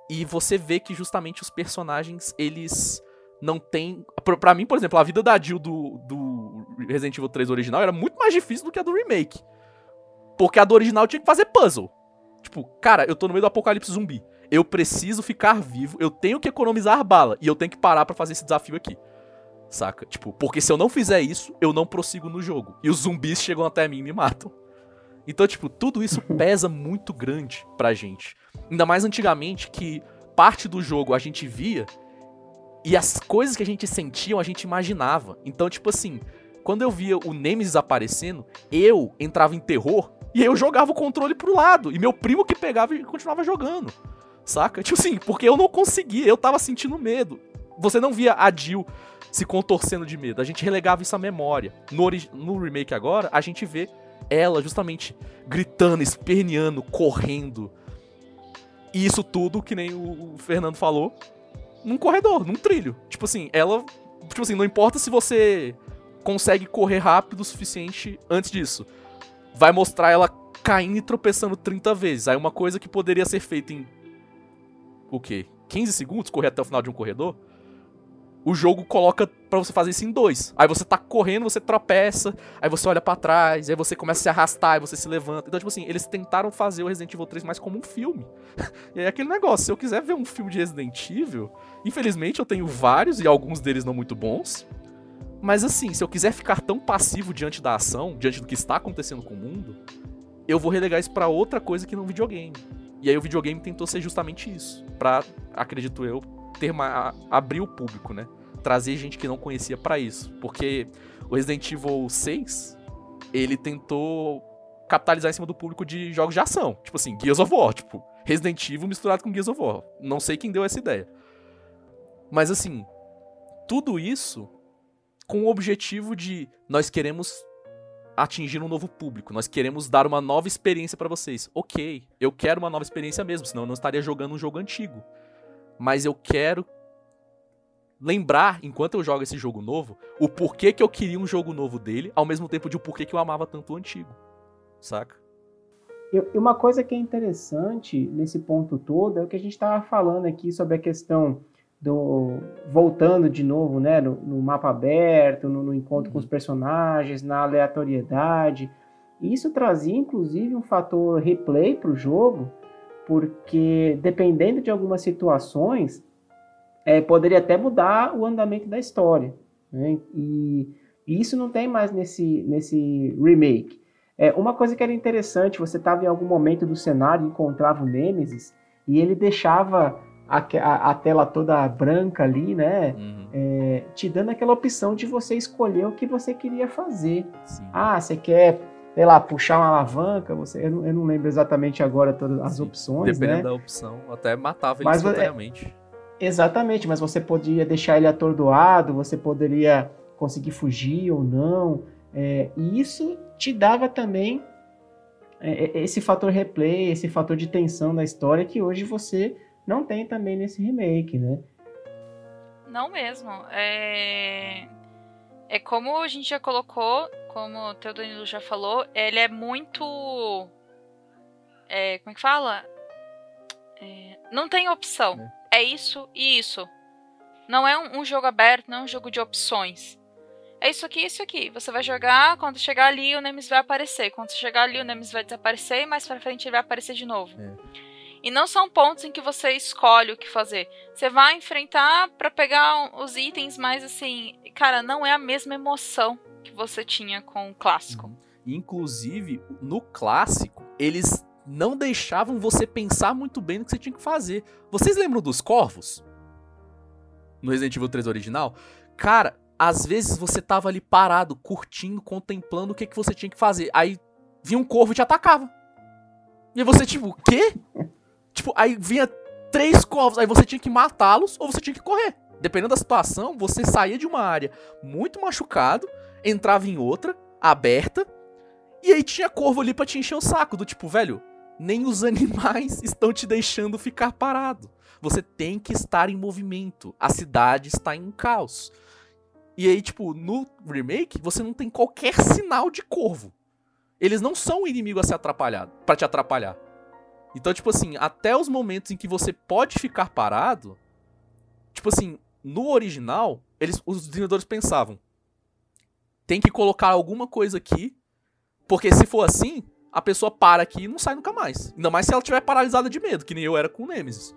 E você vê que justamente os personagens, eles não têm. Pra mim, por exemplo, a vida da Jill do, do Resident Evil 3 original era muito mais difícil do que a do remake. Porque a do original tinha que fazer puzzle. Tipo, cara, eu tô no meio do apocalipse zumbi. Eu preciso ficar vivo, eu tenho que economizar bala e eu tenho que parar para fazer esse desafio aqui. Saca? Tipo, porque se eu não fizer isso, eu não prossigo no jogo. E os zumbis chegam até mim e me matam. Então, tipo, tudo isso pesa muito grande pra gente. Ainda mais antigamente que parte do jogo a gente via e as coisas que a gente sentia, a gente imaginava. Então, tipo assim, quando eu via o Nemesis aparecendo, eu entrava em terror e eu jogava o controle pro lado. E meu primo que pegava e continuava jogando. Saca? Tipo assim, porque eu não conseguia, eu tava sentindo medo. Você não via a Jill se contorcendo de medo. A gente relegava isso à memória. No, no remake agora, a gente vê ela justamente gritando, esperneando, correndo. E isso tudo, que nem o Fernando falou, num corredor, num trilho. Tipo assim, ela. Tipo assim, não importa se você consegue correr rápido o suficiente antes disso vai mostrar ela caindo e tropeçando 30 vezes. Aí uma coisa que poderia ser feita em. O quê? 15 segundos, correr até o final de um corredor. O jogo coloca para você fazer isso em dois. Aí você tá correndo, você tropeça, aí você olha para trás, aí você começa a se arrastar, aí você se levanta. Então, tipo assim, eles tentaram fazer o Resident Evil 3 mais como um filme. e aí aquele negócio, se eu quiser ver um filme de Resident Evil, infelizmente eu tenho vários e alguns deles não muito bons. Mas assim, se eu quiser ficar tão passivo diante da ação, diante do que está acontecendo com o mundo, eu vou relegar isso para outra coisa que não videogame. E aí o videogame tentou ser justamente isso, para acredito eu, ter abrir o público, né? Trazer gente que não conhecia para isso, porque o Resident Evil 6, ele tentou capitalizar em cima do público de jogos de ação, tipo assim, Gears of War, tipo, Resident Evil misturado com Gears of War. Não sei quem deu essa ideia. Mas assim, tudo isso com o objetivo de nós queremos atingir um novo público, nós queremos dar uma nova experiência para vocês. Ok, eu quero uma nova experiência mesmo, senão eu não estaria jogando um jogo antigo. Mas eu quero lembrar, enquanto eu jogo esse jogo novo, o porquê que eu queria um jogo novo dele, ao mesmo tempo de o porquê que eu amava tanto o antigo. Saca? E uma coisa que é interessante nesse ponto todo é o que a gente estava falando aqui sobre a questão do voltando de novo, né, no, no mapa aberto, no, no encontro uhum. com os uhum. personagens, na aleatoriedade. Isso trazia inclusive um fator replay para o jogo, porque dependendo de algumas situações, é, poderia até mudar o andamento da história. Né? E, e, isso não tem mais nesse, nesse remake. É, uma coisa que era interessante, você estava em algum momento do cenário e encontrava o Nemesis, e ele deixava a, a, a, tela toda branca ali, né? Uhum. É, te dando aquela opção de você escolher o que você queria fazer. Sim. Ah, você quer sei lá, puxar uma alavanca, você, eu, não, eu não lembro exatamente agora todas as Sim, opções, Dependendo né? da opção, até matava ele Mas é- instantaneamente. Exatamente, mas você podia deixar ele atordoado, você poderia conseguir fugir ou não. é, e isso te dava também é, é, esse fator replay, esse fator de tensão da história que hoje você não tem também nesse remake, né? Não mesmo. É... é como a gente já colocou, como o teu Danilo já falou, ele é muito. É, como é que fala? É, Não tem opção. É. isso e isso. Não é um, um jogo aberto, não é um jogo de opções. É isso aqui e isso aqui. Você vai jogar, quando chegar ali, o Nemesis vai aparecer. Quando chegar ali, o Nemesis vai desaparecer e mais pra frente ele vai aparecer de novo. É. E não são pontos em que você escolhe o que fazer. Você vai enfrentar pra pegar os itens, mas assim, cara, não é a mesma emoção que você tinha com o clássico. Inclusive, no clássico, eles não deixavam você pensar muito bem no que você tinha que fazer. Vocês lembram dos corvos? No Resident Evil 3 original? Cara, às vezes você tava ali parado, curtindo, contemplando o que, que você tinha que fazer. Aí vinha um corvo e te atacava. E você, tipo, o quê? Tipo, aí vinha três corvos, aí você tinha que matá-los ou você tinha que correr. Dependendo da situação, você saía de uma área muito machucado, entrava em outra, aberta, e aí tinha corvo ali pra te encher o saco, do tipo, velho, nem os animais estão te deixando ficar parado. Você tem que estar em movimento. A cidade está em um caos. E aí, tipo, no remake, você não tem qualquer sinal de corvo. Eles não são um inimigo a ser atrapalhado, para te atrapalhar. Então, tipo assim, até os momentos em que você pode ficar parado, tipo assim, no original, eles, os desenvolvedores pensavam, tem que colocar alguma coisa aqui, porque se for assim, a pessoa para aqui e não sai nunca mais. Ainda mais se ela estiver paralisada de medo, que nem eu era com o Nemesis.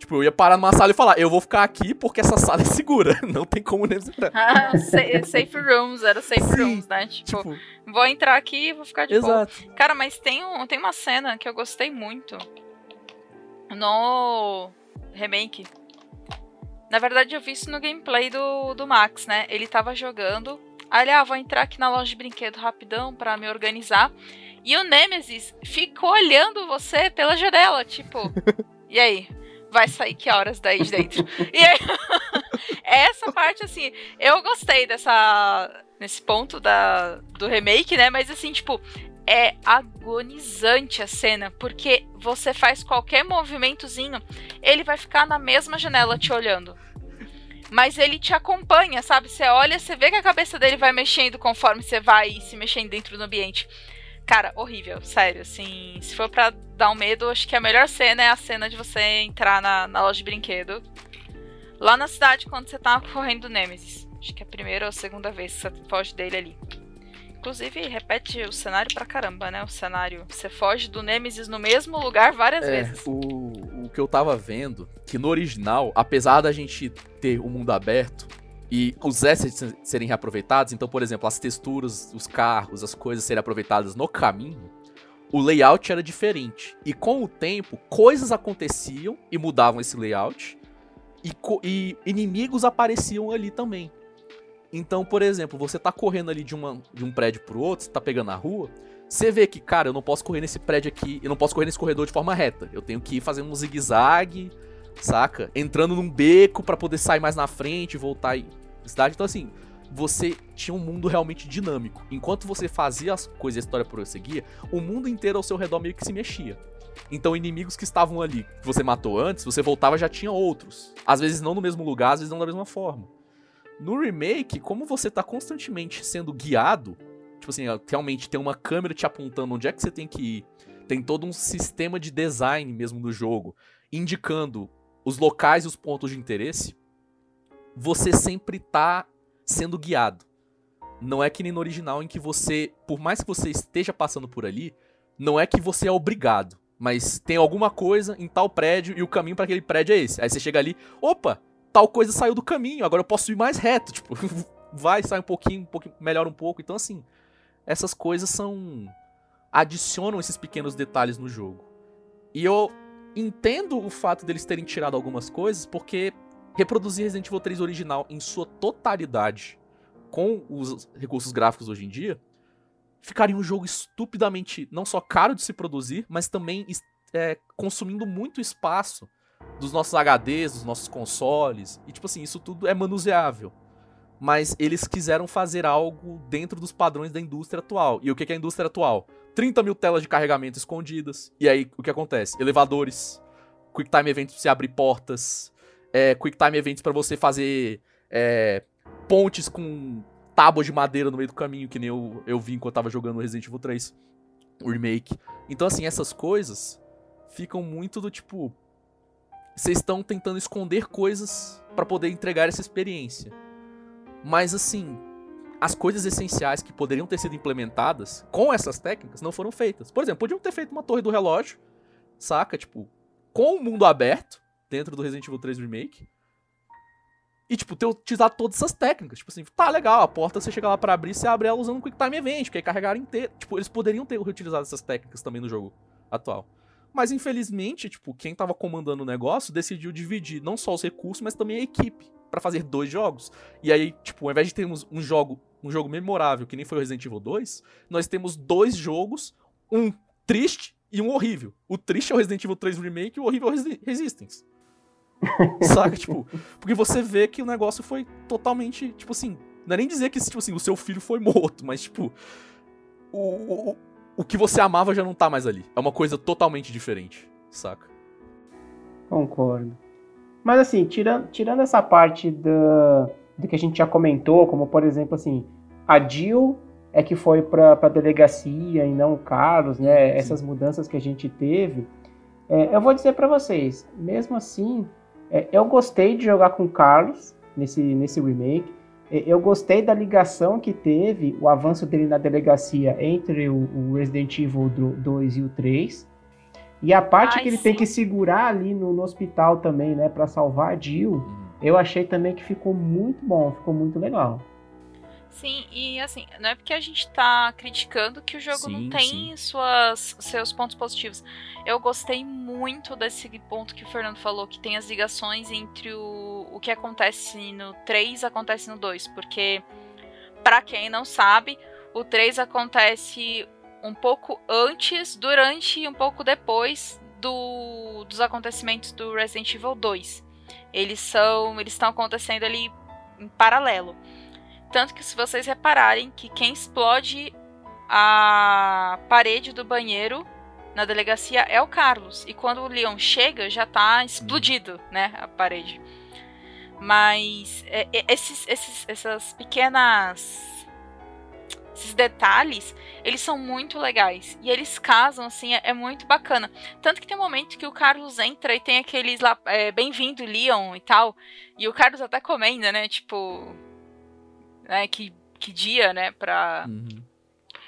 Tipo, eu ia parar numa sala e falar, eu vou ficar aqui porque essa sala é segura. Não tem como Nemesis entrar. Ah, sa- safe rooms, era safe Sim, rooms, né? Tipo, Tipo, vou entrar aqui e vou ficar de boa. exato. Cara, mas tem, um, tem uma cena que eu gostei muito no remake. Na verdade, eu vi isso no gameplay do, do Max, né? Ele tava jogando. Aí ele, ah, vou entrar aqui na loja de brinquedo rapidão pra me organizar. E o Nemesis ficou olhando você pela janela, tipo, e aí? Vai sair que horas daí de dentro? e aí, essa parte, assim, eu gostei dessa. nesse ponto da, do remake, né? Mas assim, tipo, é agonizante a cena, porque você faz qualquer movimentozinho, ele vai ficar na mesma janela te olhando. Mas ele te acompanha, sabe? Você olha, você vê que a cabeça dele vai mexendo conforme você vai se mexendo dentro do ambiente. Cara, horrível, sério, assim, se for pra dar um medo, acho que a melhor cena é a cena de você entrar na, na loja de brinquedo. Lá na cidade, quando você tá correndo do Nemesis. Acho que é a primeira ou a segunda vez que você foge dele ali. Inclusive, repete o cenário pra caramba, né? O cenário. Você foge do Nemesis no mesmo lugar várias É, vezes. o, o que eu tava vendo, que no original, apesar da gente ter o mundo aberto e os assets serem reaproveitados, então, por exemplo, as texturas, os carros, as coisas serem aproveitadas no caminho, o layout era diferente. E com o tempo, coisas aconteciam e mudavam esse layout, e, e inimigos apareciam ali também. Então, por exemplo, você tá correndo ali de, uma, de um prédio pro outro, você tá pegando a rua, você vê que, cara, eu não posso correr nesse prédio aqui, eu não posso correr nesse corredor de forma reta. Eu tenho que ir fazendo um zigue-zague, saca? Entrando num beco pra poder sair mais na frente e voltar em Então, assim, você tinha um mundo realmente dinâmico. Enquanto você fazia as coisas e a história prosseguia, o mundo inteiro ao seu redor meio que se mexia. Então, inimigos que estavam ali, que você matou antes, você voltava já tinha outros. Às vezes não no mesmo lugar, às vezes não da mesma forma. No remake, como você tá constantemente sendo guiado, tipo assim, realmente tem uma câmera te apontando onde é que você tem que ir, tem todo um sistema de design mesmo do jogo, indicando os locais e os pontos de interesse, você sempre tá sendo guiado. Não é que nem no original em que você, por mais que você esteja passando por ali, não é que você é obrigado, mas tem alguma coisa em tal prédio e o caminho para aquele prédio é esse. Aí você chega ali, opa, tal coisa saiu do caminho, agora eu posso ir mais reto, tipo, vai, sai um pouquinho, um pouquinho, melhora um pouco. Então assim, essas coisas são adicionam esses pequenos detalhes no jogo. E eu entendo o fato deles terem tirado algumas coisas, porque reproduzir Resident Evil 3 original em sua totalidade com os recursos gráficos hoje em dia ficaria um jogo estupidamente não só caro de se produzir, mas também é, consumindo muito espaço dos nossos HDs, dos nossos consoles. E tipo assim, isso tudo é manuseável. Mas eles quiseram fazer algo dentro dos padrões da indústria atual. E o que é a indústria atual? 30 mil telas de carregamento escondidas. E aí, o que acontece? Elevadores, Quick Time Events pra você abrir portas, é, Quick Time Events para você fazer é, pontes com tábuas de madeira no meio do caminho, que nem eu, eu vi enquanto eu tava jogando Resident Evil 3, o remake. Então, assim, essas coisas ficam muito do tipo. Vocês estão tentando esconder coisas para poder entregar essa experiência. Mas, assim, as coisas essenciais que poderiam ter sido implementadas com essas técnicas não foram feitas. Por exemplo, podiam ter feito uma torre do relógio, saca? Tipo, com o mundo aberto, dentro do Resident Evil 3 Remake. E, tipo, ter utilizado todas essas técnicas. Tipo assim, tá legal, a porta você chega lá para abrir, você abre ela usando o Quick Time Event, que aí carregar inteiro. Tipo, eles poderiam ter reutilizado essas técnicas também no jogo atual. Mas, infelizmente, tipo, quem tava comandando o negócio decidiu dividir não só os recursos, mas também a equipe para fazer dois jogos. E aí, tipo, ao invés de termos um jogo, um jogo memorável, que nem foi o Resident Evil 2, nós temos dois jogos, um triste e um horrível. O triste é o Resident Evil 3 Remake e o horrível é o Resistance. Saca, tipo, porque você vê que o negócio foi totalmente, tipo assim, não é nem dizer que tipo assim, o seu filho foi morto, mas tipo, o, o, o que você amava já não tá mais ali. É uma coisa totalmente diferente, saca? Concordo. Mas assim, tirando, tirando essa parte do, do que a gente já comentou, como por exemplo assim, a Jill é que foi para a delegacia e não o Carlos, né? Sim. Essas mudanças que a gente teve. É, eu vou dizer para vocês, mesmo assim, é, eu gostei de jogar com o Carlos nesse, nesse remake. É, eu gostei da ligação que teve o avanço dele na delegacia entre o, o Resident Evil 2 e o 3. E a parte Ai, que ele sim. tem que segurar ali no, no hospital também, né, para salvar a Jill, uhum. eu achei também que ficou muito bom, ficou muito legal. Sim, e assim, não é porque a gente tá criticando que o jogo sim, não tem suas, seus pontos positivos. Eu gostei muito desse ponto que o Fernando falou, que tem as ligações entre o, o que acontece no 3 acontece no 2, porque para quem não sabe, o 3 acontece um pouco antes, durante e um pouco depois do, dos acontecimentos do Resident Evil 2. Eles são, eles estão acontecendo ali em paralelo. Tanto que se vocês repararem que quem explode a parede do banheiro na delegacia é o Carlos. E quando o Leon chega, já tá explodido, né, a parede. Mas é, é, esses, esses, essas pequenas esses detalhes, eles são muito legais. E eles casam, assim, é, é, muito bacana. Tanto que tem um momento que o Carlos entra e tem aqueles lá, é, bem-vindo, Leon e tal. E o Carlos até comenta, né? Tipo, né, que, que dia, né, pra, uhum.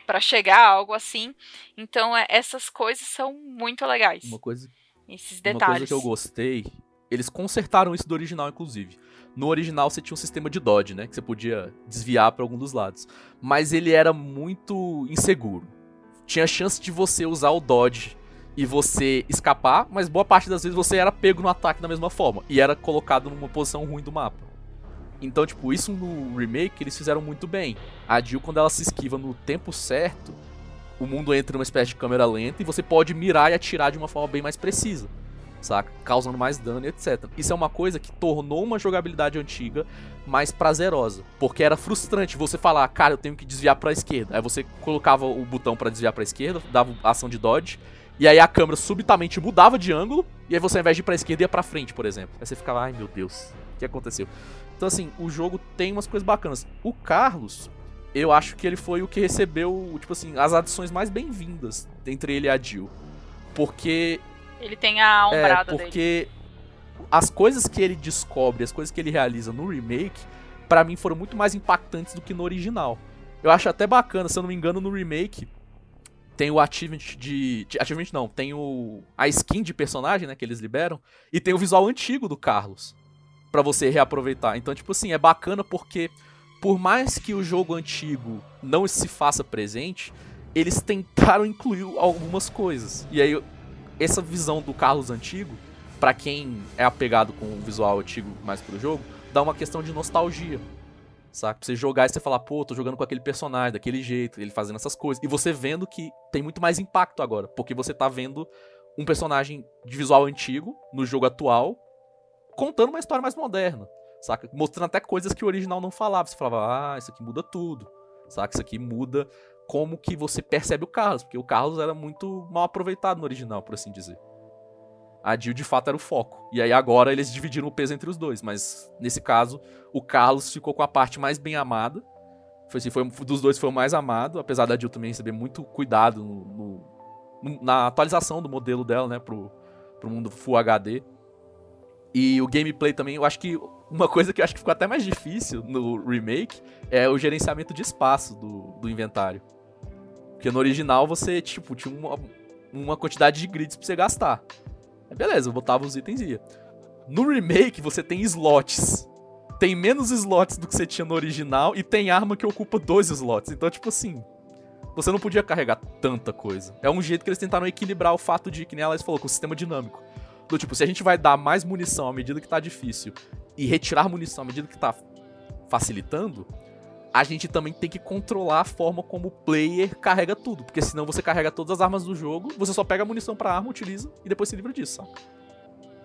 Pra chegar, algo assim. Então, é, essas coisas são muito legais. Uma coisa. Esses detalhes. Uma coisa que eu gostei. Eles consertaram isso do original, inclusive. No original você tinha um sistema de dodge, né? Que você podia desviar para algum dos lados. Mas ele era muito inseguro. Tinha chance de você usar o dodge e você escapar, mas boa parte das vezes você era pego no ataque da mesma forma. E era colocado numa posição ruim do mapa. Então, tipo, isso no remake eles fizeram muito bem. A Jill, quando ela se esquiva no tempo certo, o mundo entra numa espécie de câmera lenta e você pode mirar e atirar de uma forma bem mais precisa saca? Causando mais dano e etc. Isso é uma coisa que tornou uma jogabilidade antiga mais prazerosa, porque era frustrante você falar, cara, eu tenho que desviar para a esquerda. Aí você colocava o botão para desviar para a esquerda, dava ação de dodge, e aí a câmera subitamente mudava de ângulo, e aí você ao invés de ir para esquerda ia para frente, por exemplo. Aí você ficava, ai meu Deus, o que aconteceu? Então assim, o jogo tem umas coisas bacanas. O Carlos, eu acho que ele foi o que recebeu, tipo assim, as adições mais bem-vindas entre ele e a Jill. Porque ele tem a ombrada é, porque dele. as coisas que ele descobre, as coisas que ele realiza no remake, para mim foram muito mais impactantes do que no original. Eu acho até bacana, se eu não me engano, no remake tem o achievement de, de achievement não, tem o a skin de personagem, né, que eles liberam e tem o visual antigo do Carlos para você reaproveitar. Então, tipo assim, é bacana porque por mais que o jogo antigo não se faça presente, eles tentaram incluir algumas coisas. E aí essa visão do Carlos antigo, para quem é apegado com o visual antigo mais pro jogo, dá uma questão de nostalgia. Saca? Pra você jogar e você falar, pô, tô jogando com aquele personagem, daquele jeito, ele fazendo essas coisas. E você vendo que tem muito mais impacto agora. Porque você tá vendo um personagem de visual antigo no jogo atual, contando uma história mais moderna. Saca? Mostrando até coisas que o original não falava. Você falava, ah, isso aqui muda tudo. Saca? Isso aqui muda como que você percebe o Carlos. Porque o Carlos era muito mal aproveitado no original, por assim dizer. A Jill de fato era o foco. E aí agora eles dividiram o peso entre os dois. Mas nesse caso, o Carlos ficou com a parte mais bem amada. Foi assim, foi, dos dois foi o mais amado, apesar da Jill também receber muito cuidado no, no, na atualização do modelo dela, né, pro, pro mundo Full HD. E o gameplay também, eu acho que uma coisa que eu acho que ficou até mais difícil no remake é o gerenciamento de espaço do, do inventário. Porque no original você, tipo, tinha uma, uma quantidade de grids pra você gastar. Aí beleza, eu botava os itens e ia. No remake, você tem slots. Tem menos slots do que você tinha no original e tem arma que ocupa dois slots. Então, tipo assim, você não podia carregar tanta coisa. É um jeito que eles tentaram equilibrar o fato de, que nem a Alice falou, com o sistema dinâmico. Do tipo, se a gente vai dar mais munição à medida que tá difícil e retirar munição à medida que tá facilitando, a gente também tem que controlar a forma como o player carrega tudo. Porque senão você carrega todas as armas do jogo, você só pega a munição pra arma, utiliza e depois se livra disso, saca?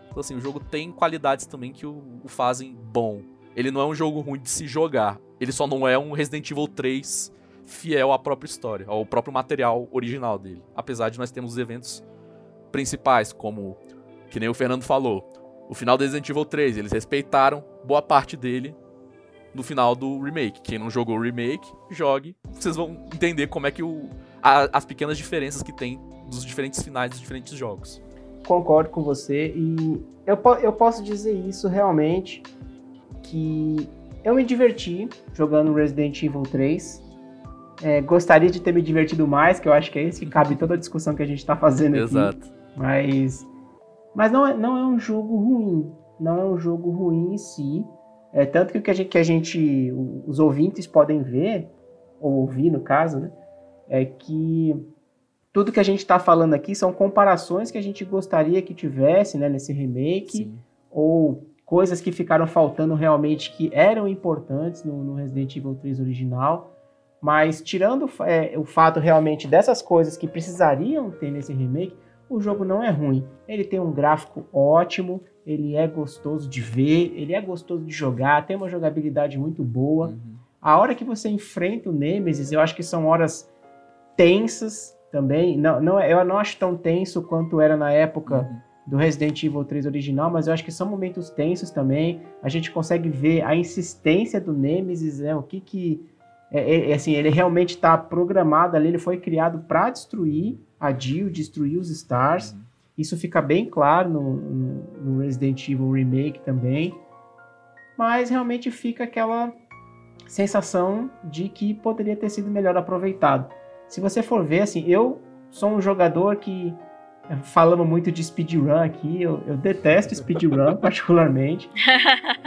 Então assim, o jogo tem qualidades também que o, o fazem bom. Ele não é um jogo ruim de se jogar. Ele só não é um Resident Evil 3 fiel à própria história, ao próprio material original dele. Apesar de nós termos os eventos principais, como, que nem o Fernando falou, o final do Resident Evil 3, eles respeitaram boa parte dele no final do remake. Quem não jogou o remake, jogue. Vocês vão entender como é que o, a, as pequenas diferenças que tem dos diferentes finais dos diferentes jogos. Concordo com você e eu, eu posso dizer isso realmente que eu me diverti jogando Resident Evil 3. É, gostaria de ter me divertido mais, que eu acho que é esse que cabe toda a discussão que a gente está fazendo aqui. Exato. Mas, mas não, é, não é um jogo ruim. Não é um jogo ruim em si. É, tanto que o que a, gente, que a gente, os ouvintes podem ver, ou ouvir no caso, né, é que tudo que a gente está falando aqui são comparações que a gente gostaria que tivesse né, nesse remake, Sim. ou coisas que ficaram faltando realmente que eram importantes no, no Resident Evil 3 original. Mas tirando é, o fato realmente dessas coisas que precisariam ter nesse remake, o jogo não é ruim. Ele tem um gráfico ótimo, ele é gostoso de ver, ele é gostoso de jogar, tem uma jogabilidade muito boa. Uhum. A hora que você enfrenta o Nemesis, eu acho que são horas tensas também. Não, não, eu não acho tão tenso quanto era na época uhum. do Resident Evil 3 original, mas eu acho que são momentos tensos também. A gente consegue ver a insistência do Nemesis, né? O que que é, é, é assim, ele realmente está programado ali, ele foi criado para destruir a Jill, destruir os Stars. Uhum. Isso fica bem claro no, no, Resident Evil Remake também. Mas realmente fica aquela sensação de que poderia ter sido melhor aproveitado. Se você for ver, assim, eu sou um jogador que falamos muito de speedrun aqui, eu, eu detesto speedrun particularmente.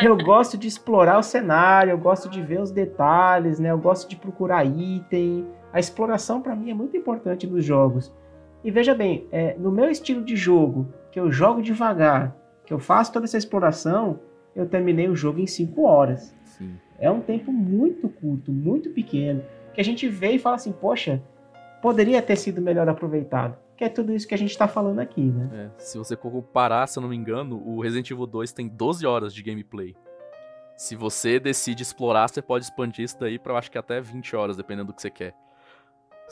Eu gosto de explorar o cenário, eu gosto de ver os detalhes, né? Eu gosto de procurar item. A exploração para mim é muito importante nos jogos. E veja bem, é, no meu estilo de jogo, que eu jogo devagar, que eu faço toda essa exploração, eu terminei o jogo em 5 horas. Sim. É um tempo muito curto, muito pequeno, que a gente vê e fala assim, poxa, poderia ter sido melhor aproveitado. Que é tudo isso que a gente está falando aqui, né? É, se você comparar, se eu não me engano, o Resident Evil 2 tem 12 horas de gameplay. Se você decide explorar, você pode expandir isso daí pra acho que até 20 horas, dependendo do que você quer.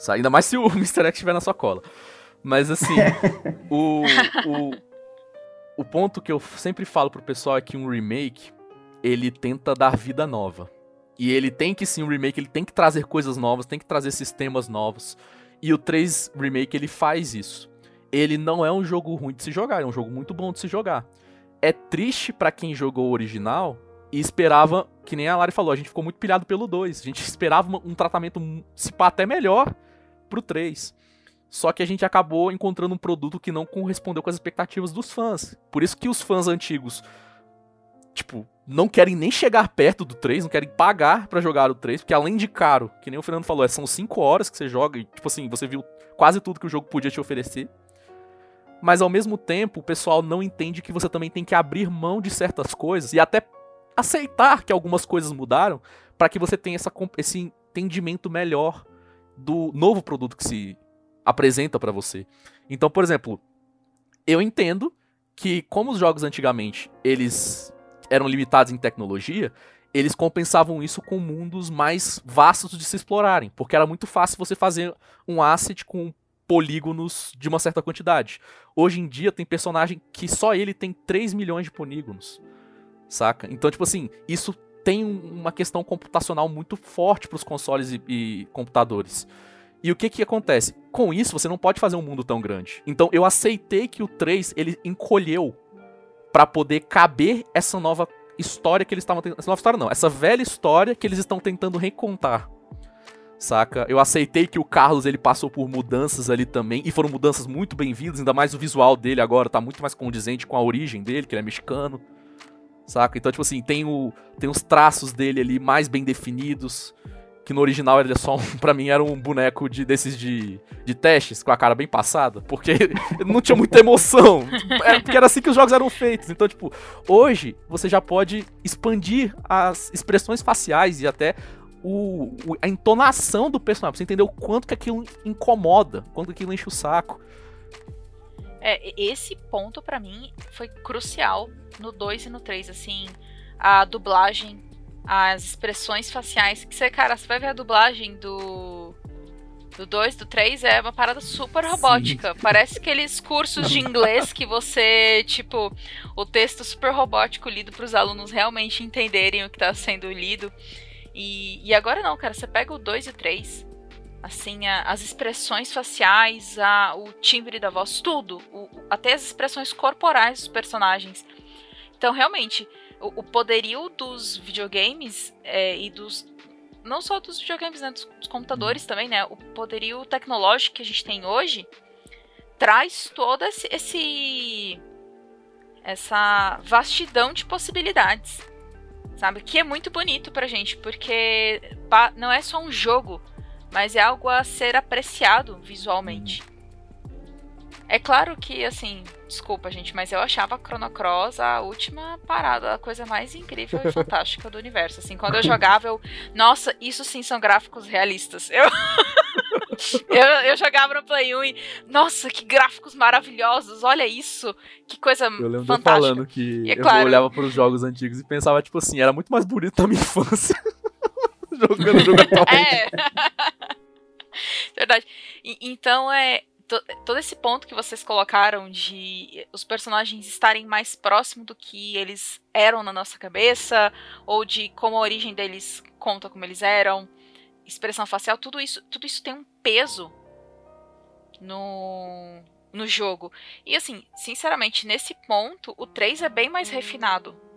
Ainda mais se o Mr. X estiver na sua cola. Mas assim, o, o, o ponto que eu sempre falo pro pessoal é que um remake, ele tenta dar vida nova. E ele tem que sim, um remake, ele tem que trazer coisas novas, tem que trazer sistemas novos. E o 3 Remake, ele faz isso. Ele não é um jogo ruim de se jogar, é um jogo muito bom de se jogar. É triste para quem jogou o original e esperava, que nem a Lari falou, a gente ficou muito pilhado pelo 2. A gente esperava um tratamento, se pá, até melhor pro 3. Só que a gente acabou encontrando um produto que não correspondeu com as expectativas dos fãs. Por isso que os fãs antigos, tipo, não querem nem chegar perto do 3, não querem pagar para jogar o 3, porque além de caro, que nem o Fernando falou, é, são 5 horas que você joga e, tipo assim, você viu quase tudo que o jogo podia te oferecer. Mas ao mesmo tempo, o pessoal não entende que você também tem que abrir mão de certas coisas e até aceitar que algumas coisas mudaram para que você tenha essa, esse entendimento melhor do novo produto que se apresenta para você. Então, por exemplo, eu entendo que como os jogos antigamente eles eram limitados em tecnologia, eles compensavam isso com mundos mais vastos de se explorarem, porque era muito fácil você fazer um asset com polígonos de uma certa quantidade. Hoje em dia tem personagem que só ele tem 3 milhões de polígonos. Saca? Então, tipo assim, isso tem uma questão computacional muito forte para os consoles e, e, computadores. E o que que acontece? Com isso, você não pode fazer um mundo tão grande. Então, eu aceitei que o 3 ele encolheu para poder caber essa nova história que eles estavam tentando. Essa nova história não, essa velha história que eles estão tentando recontar saca? Eu aceitei que o Carlos ele passou por mudanças ali também, e foram mudanças muito bem-vindas, ainda mais o visual dele agora tá muito mais condizente com a origem dele, que ele é mexicano, saca? Então, tipo assim, tem, o, tem os traços dele ali mais bem definidos, que no original ele é só, um, pra mim, era um boneco de, desses de, de testes, com a cara bem passada, porque não tinha muita emoção, era, porque era assim que os jogos eram feitos. Então, tipo, hoje você já pode expandir as expressões faciais e até o, o, a entonação do personagem, pra você entender o quanto que aquilo incomoda, quanto que aquilo enche o saco. É, esse ponto para mim foi crucial no 2 e no 3, assim, a dublagem, as expressões faciais, que você, cara, você vai ver a dublagem do do 2, do 3 é uma parada super robótica. Sim. Parece aqueles cursos de inglês que você, tipo, o texto super robótico lido para os alunos realmente entenderem o que está sendo lido. E, e agora não, cara, você pega o 2 e o 3, assim, a, as expressões faciais, a, o timbre da voz, tudo, o, até as expressões corporais dos personagens. Então, realmente, o, o poderio dos videogames é, e dos. Não só dos videogames, né? Dos, dos, computadores também, né? O poderio tecnológico que a gente tem hoje traz todo esse, esse essa vastidão de possibilidades sabe? Que é muito bonito pra gente, porque não é só um jogo, mas é algo a ser apreciado visualmente. É claro que, assim, desculpa, gente, mas eu achava Chrono Cross a última parada, a coisa mais incrível e fantástica do universo. Assim, quando eu jogava, eu. Nossa, isso sim são gráficos realistas. Eu. eu, eu jogava no Play 1 e. Nossa, que gráficos maravilhosos! Olha isso! Que coisa eu lembro fantástica. Eu falando que é eu claro, olhava para os jogos antigos e pensava, tipo assim, era muito mais bonito na minha infância. Jogando jogo atualmente. É. Verdade. E, então é todo esse ponto que vocês colocaram de os personagens estarem mais próximo do que eles eram na nossa cabeça, ou de como a origem deles conta como eles eram, expressão facial, tudo isso, tudo isso tem um peso no, no jogo. E assim, sinceramente, nesse ponto, o 3 é bem mais refinado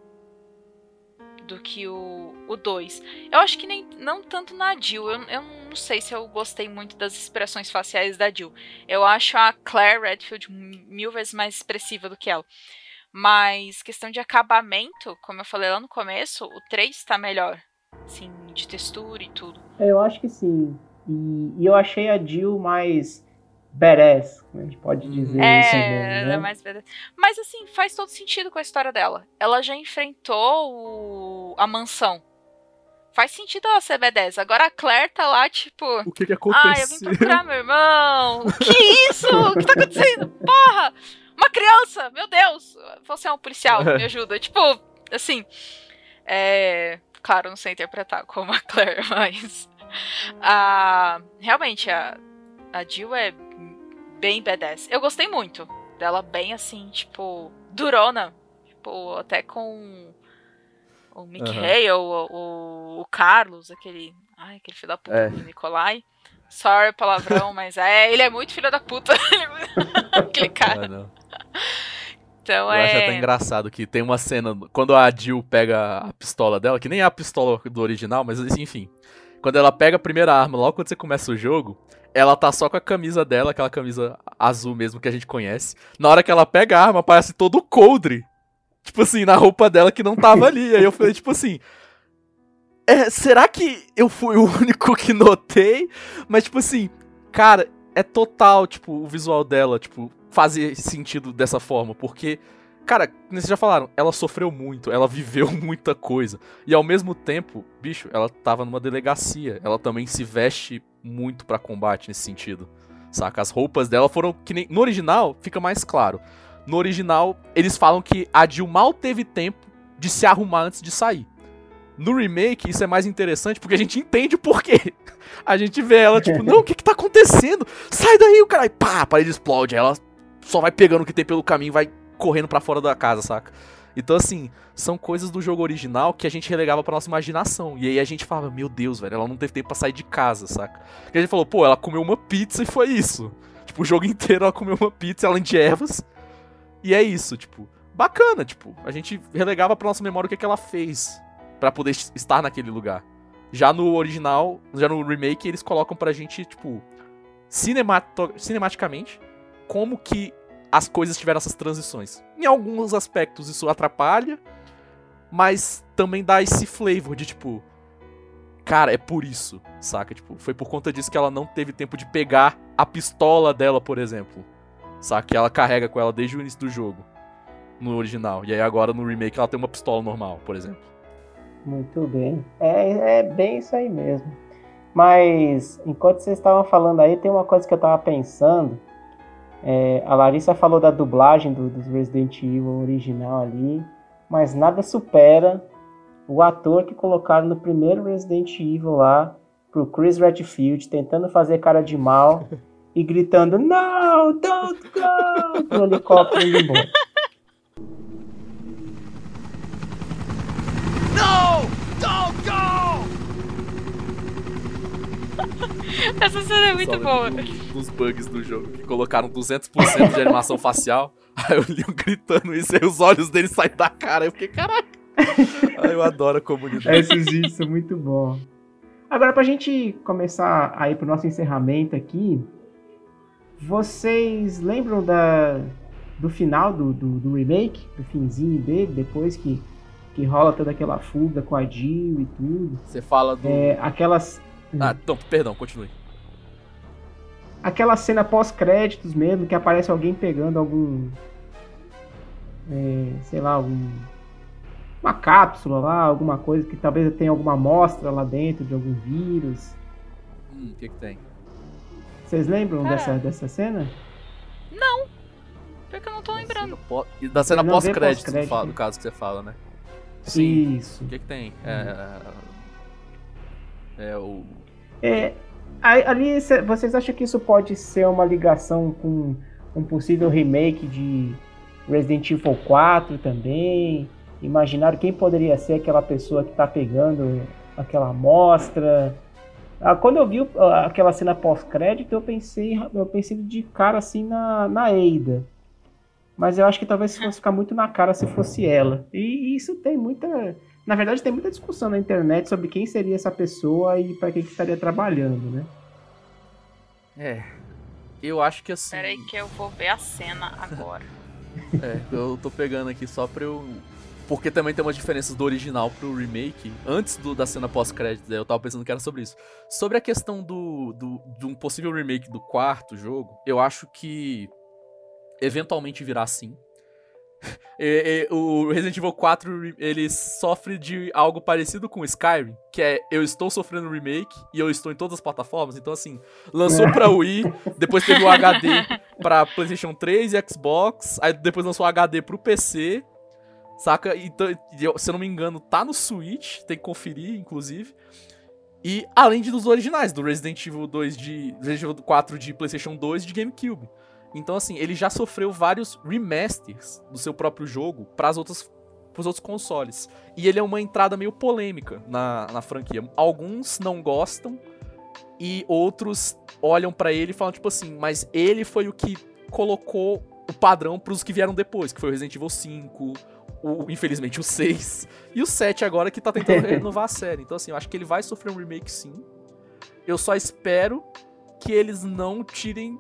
do que o, o 2. Eu acho que nem não tanto na Jill. Eu, eu não sei se eu gostei muito das expressões faciais da Jill. Eu acho a Claire Redfield mil vezes mais expressiva do que ela. Mas questão de acabamento, como eu falei lá no começo, o 3 está melhor. Assim, de textura e tudo. Eu acho que sim. E, e eu achei a Jill mais badass, a gente pode dizer é, isso né? É mais badass. Mas assim, faz todo sentido com a história dela. Ela já enfrentou o... a mansão. Faz sentido ela ser B10. Agora a Claire tá lá, tipo. O que que aconteceu? Ah, eu vim procurar meu irmão. que isso? O que tá acontecendo? Porra! Uma criança! Meu Deus! Você é um policial, me ajuda. Tipo, assim. É. Claro, não sei interpretar como a Claire, mas. A, realmente, a, a Jill é bem badass. Eu gostei muito dela, bem assim, tipo, durona. Tipo, até com o Mikhail, uhum. o, o, Carlos, aquele. Ai, aquele filho da puta é. do Nikolai. Sorry, palavrão, mas é, ele é muito filho da puta. aquele cara. Não, não. Então Eu é. acho até engraçado que tem uma cena. Quando a Jill pega a pistola dela, que nem é a pistola do original, mas enfim. Quando ela pega a primeira arma, logo quando você começa o jogo, ela tá só com a camisa dela, aquela camisa azul mesmo que a gente conhece. Na hora que ela pega a arma, aparece todo o coldre. Tipo assim, na roupa dela que não tava ali. Aí eu falei, tipo assim. É, será que eu fui o único que notei? Mas, tipo assim, cara, é total, tipo, o visual dela, tipo, fazer sentido dessa forma. Porque Cara, vocês já falaram, ela sofreu muito, ela viveu muita coisa. E ao mesmo tempo, bicho, ela tava numa delegacia. Ela também se veste muito pra combate nesse sentido. Saca? As roupas dela foram que nem. No original, fica mais claro. No original, eles falam que a Jill mal teve tempo de se arrumar antes de sair. No remake, isso é mais interessante porque a gente entende o porquê. A gente vê ela, tipo, não, o que que tá acontecendo? Sai daí, o cara. E pá, a parede explode. Ela só vai pegando o que tem pelo caminho vai correndo pra fora da casa, saca? Então, assim, são coisas do jogo original que a gente relegava pra nossa imaginação. E aí a gente falava, meu Deus, velho, ela não teve tempo pra sair de casa, saca? E a gente falou, pô, ela comeu uma pizza e foi isso. Tipo, o jogo inteiro ela comeu uma pizza, além de ervas. E é isso, tipo, bacana, tipo, a gente relegava pra nossa memória o que, é que ela fez pra poder estar naquele lugar. Já no original, já no remake, eles colocam pra gente, tipo, cinematicamente, como que as coisas tiveram essas transições. Em alguns aspectos isso atrapalha, mas também dá esse flavor de tipo. Cara, é por isso, saca? Tipo, foi por conta disso que ela não teve tempo de pegar a pistola dela, por exemplo. Saca? Que ela carrega com ela desde o início do jogo. No original. E aí agora no remake ela tem uma pistola normal, por exemplo. Muito bem. É, é bem isso aí mesmo. Mas, enquanto vocês estavam falando aí, tem uma coisa que eu tava pensando. É, a Larissa falou da dublagem do, Resident Evil original ali, mas nada supera o ator que colocaram no primeiro Resident Evil lá pro Chris Redfield tentando fazer cara de mal e gritando No, don't go! pro helicóptero indo embora. Essa cena é muito boa. Dos bugs do jogo, que colocaram 200% de animação facial. Aí eu li um gritando isso, aí os olhos dele saem da cara. Eu fiquei, caraca. Aí eu adoro a comunidade. Esses vídeos são muito bons. Agora, pra gente começar a ir pro nosso encerramento aqui, vocês lembram da, do final do, do, do remake? Do finzinho dele, depois que, que rola toda aquela fuga com a Jill e tudo? Você fala do. É, aquelas. Ah, não, perdão, continue. aquela cena pós-créditos mesmo, que aparece alguém pegando algum. é, sei lá, algum. Uma cápsula lá, alguma coisa que talvez tenha alguma amostra lá dentro de algum vírus. Hum, o que que tem? Vocês lembram É. dessa, dessa cena? Pior que eu não tô lembrando. Da cena não pós-crédito, pós-crédito. fala- do caso que você fala, né? Sim. Isso. O que que tem? É. É o. É, ali, cê- vocês acham que isso pode ser uma ligação com um possível remake de Resident Evil 4 também? Imaginaram quem poderia ser aquela pessoa que tá pegando aquela amostra? Ah, quando eu vi aquela cena pós-crédito, eu pensei, eu pensei de cara assim na, na Ada. Mas eu acho que talvez fosse ficar muito na cara se fosse ela. E isso tem muita. Na verdade, tem muita discussão na internet sobre quem seria essa pessoa e para quem que estaria trabalhando, né? É. Eu acho que assim. Pera aí que eu vou ver a cena agora. É, eu tô pegando aqui só pra eu. Porque também tem umas diferenças do original pro remake. Antes do, da cena pós-créditos, eu tava pensando que era sobre isso. Sobre a questão do, do, de um possível remake do quarto jogo, eu acho que eventualmente virá sim. E- e o Resident Evil 4 ele sofre de algo parecido com o Skyrim, que é eu estou sofrendo remake e eu estou em todas as plataformas, então assim, lançou pra Wii, depois teve o HD pra PlayStation 3 e Xbox, aí depois lançou o HD pro PC, saca? Então, se eu não me engano, tá no Switch, tem que conferir, inclusive. E além de dos originais, do Resident Evil 2 de Resident Evil 4 de PlayStation 2 e de GameCube. Então assim, ele já sofreu vários remasters do seu próprio jogo para as outras pros outros consoles. E ele é uma entrada meio polêmica na, na franquia. Alguns não gostam e outros olham pra ele e falam tipo assim, mas ele foi o que colocou o padrão pros que vieram depois, que foi o Resident Evil 5, o, infelizmente o 6 e o 7 agora que tá tentando renovar a série. Então assim, eu acho que ele vai sofrer um remake sim. Eu só espero que eles não tirem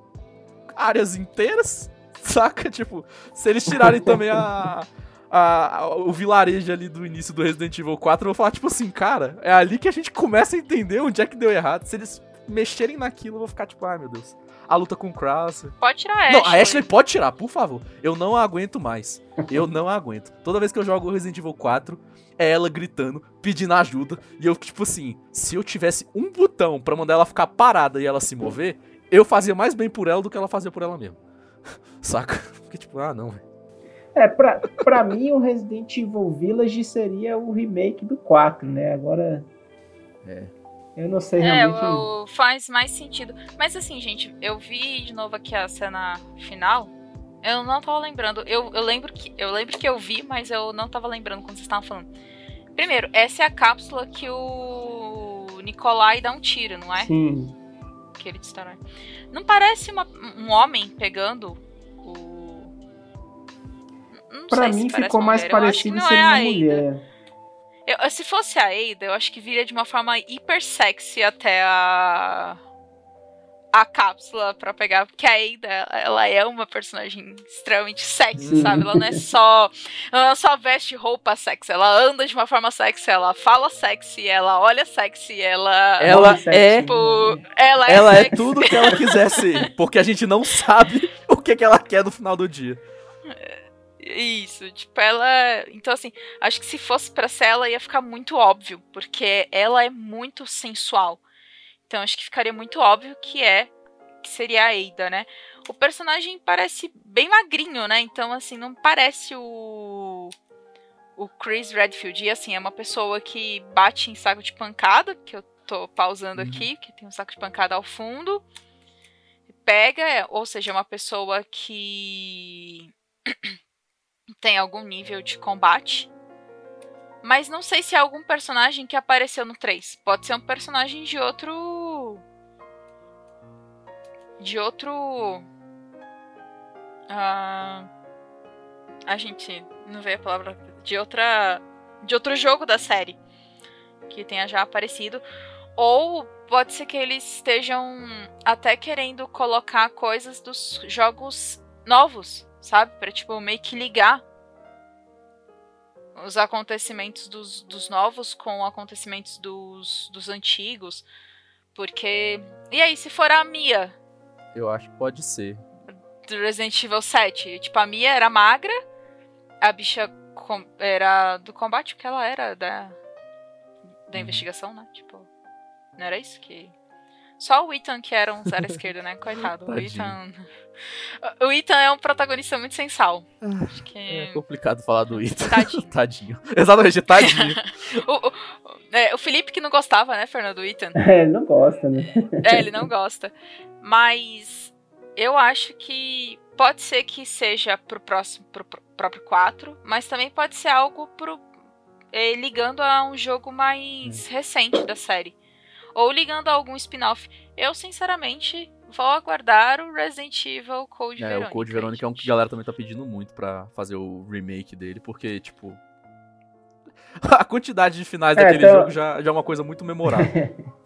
áreas inteiras, saca? Tipo, se eles tirarem também a, a- a- o vilarejo ali do início do Resident Evil 4, eu vou falar, tipo assim, cara, é ali que a gente começa a entender onde é que deu errado. Se eles mexerem naquilo, eu vou ficar tipo, ai meu Deus. a luta com o Krauser. Pode tirar a Não, Ashley. a Ashley pode tirar, por favor. Eu não aguento mais. Eu não aguento. Toda vez que eu jogo Resident Evil 4, é ela gritando, pedindo ajuda. E eu, tipo assim, se eu tivesse um botão pra mandar ela ficar parada e ela se mover, eu fazia mais bem por ela do que ela fazia por ela mesma. Saca? Porque, tipo, ah, não, velho. É, pra, pra mim o Resident Evil Village seria o remake do 4, né? Agora. É. Eu não sei É, realmente. o- o- faz mais sentido. Mas assim, gente, eu vi de novo aqui a cena final. Eu não tava lembrando. Eu, eu lembro que eu lembro que eu vi, mas eu não tava lembrando quando vocês estavam falando. Primeiro, essa é a cápsula que o Nikolai dá um tiro, não é? Sim. Que ele destrói. Não parece uma- um homem pegando o. Não Pra mim ficou mais mulher. Parecido ser é uma mulher. Eu- se fosse a Ada, eu acho que viria de uma forma hiper sexy até a a cápsula pra pegar, porque a Ada, ela- é uma personagem extremamente sexy, sabe? Ela não é só ela não só veste roupa sexy, ela anda de uma forma sexy, ela fala sexy, ela olha sexy, ela Ela é- tipo, ela é Ela é sexy. tudo que ela quiser ser. Porque a gente não sabe o que, que ela quer no final do dia. Isso, tipo, ela. Então, assim, acho que se fosse pra ser ela ia ficar muito óbvio, porque ela é muito sensual. Então, acho que ficaria muito óbvio que é. Que seria a Ada, né? O personagem parece bem magrinho, né? Então, assim, não parece o. O Chris Redfield. E, assim, é uma pessoa que bate em saco de pancada, que eu tô pausando Uhum. aqui, que tem um saco de pancada ao fundo. Pega, é, ou seja, é uma pessoa que tem algum nível de combate. Mas não sei se é algum personagem que apareceu no 3. Pode ser um personagem de outro. De outro. Ah, a gente não vê a palavra. De outra. De outro jogo da série. Que tenha já aparecido. Ou pode ser que eles estejam até querendo colocar coisas dos jogos novos, sabe? Pra, tipo, meio que ligar os acontecimentos dos, dos novos com acontecimentos dos, dos antigos. Porque. E aí, se for a Mia Eu acho que pode ser. do Resident Evil 7? Tipo, a Mia era magra, a bicha com- era do combate, que ela era da. Da investigação, né? Tipo. Não era isso que. Só o Ethan que era um zero à esquerda, né? Coitado. O. Ethan. O Ethan é um protagonista muito sensal. Acho que. É complicado falar do Ita. Tadinho. tadinho. Exatamente, tadinho. O, o- é, o Felipe que não gostava, né, Fernando do Ethan? É, ele não gosta, né? É, ele não gosta. Mas eu acho que pode ser que seja pro próximo, pro pr- próprio 4, mas também pode ser algo pro, eh, ligando a um jogo mais recente da série. Ou ligando a algum spin-off. Eu, sinceramente, vou aguardar o Resident Evil Code É, Verônica. o Code Verônica é um que a galera também tá pedindo muito pra fazer o remake dele, porque, tipo. A quantidade de finais É, daquele então- jogo já, já é uma coisa muito memorável.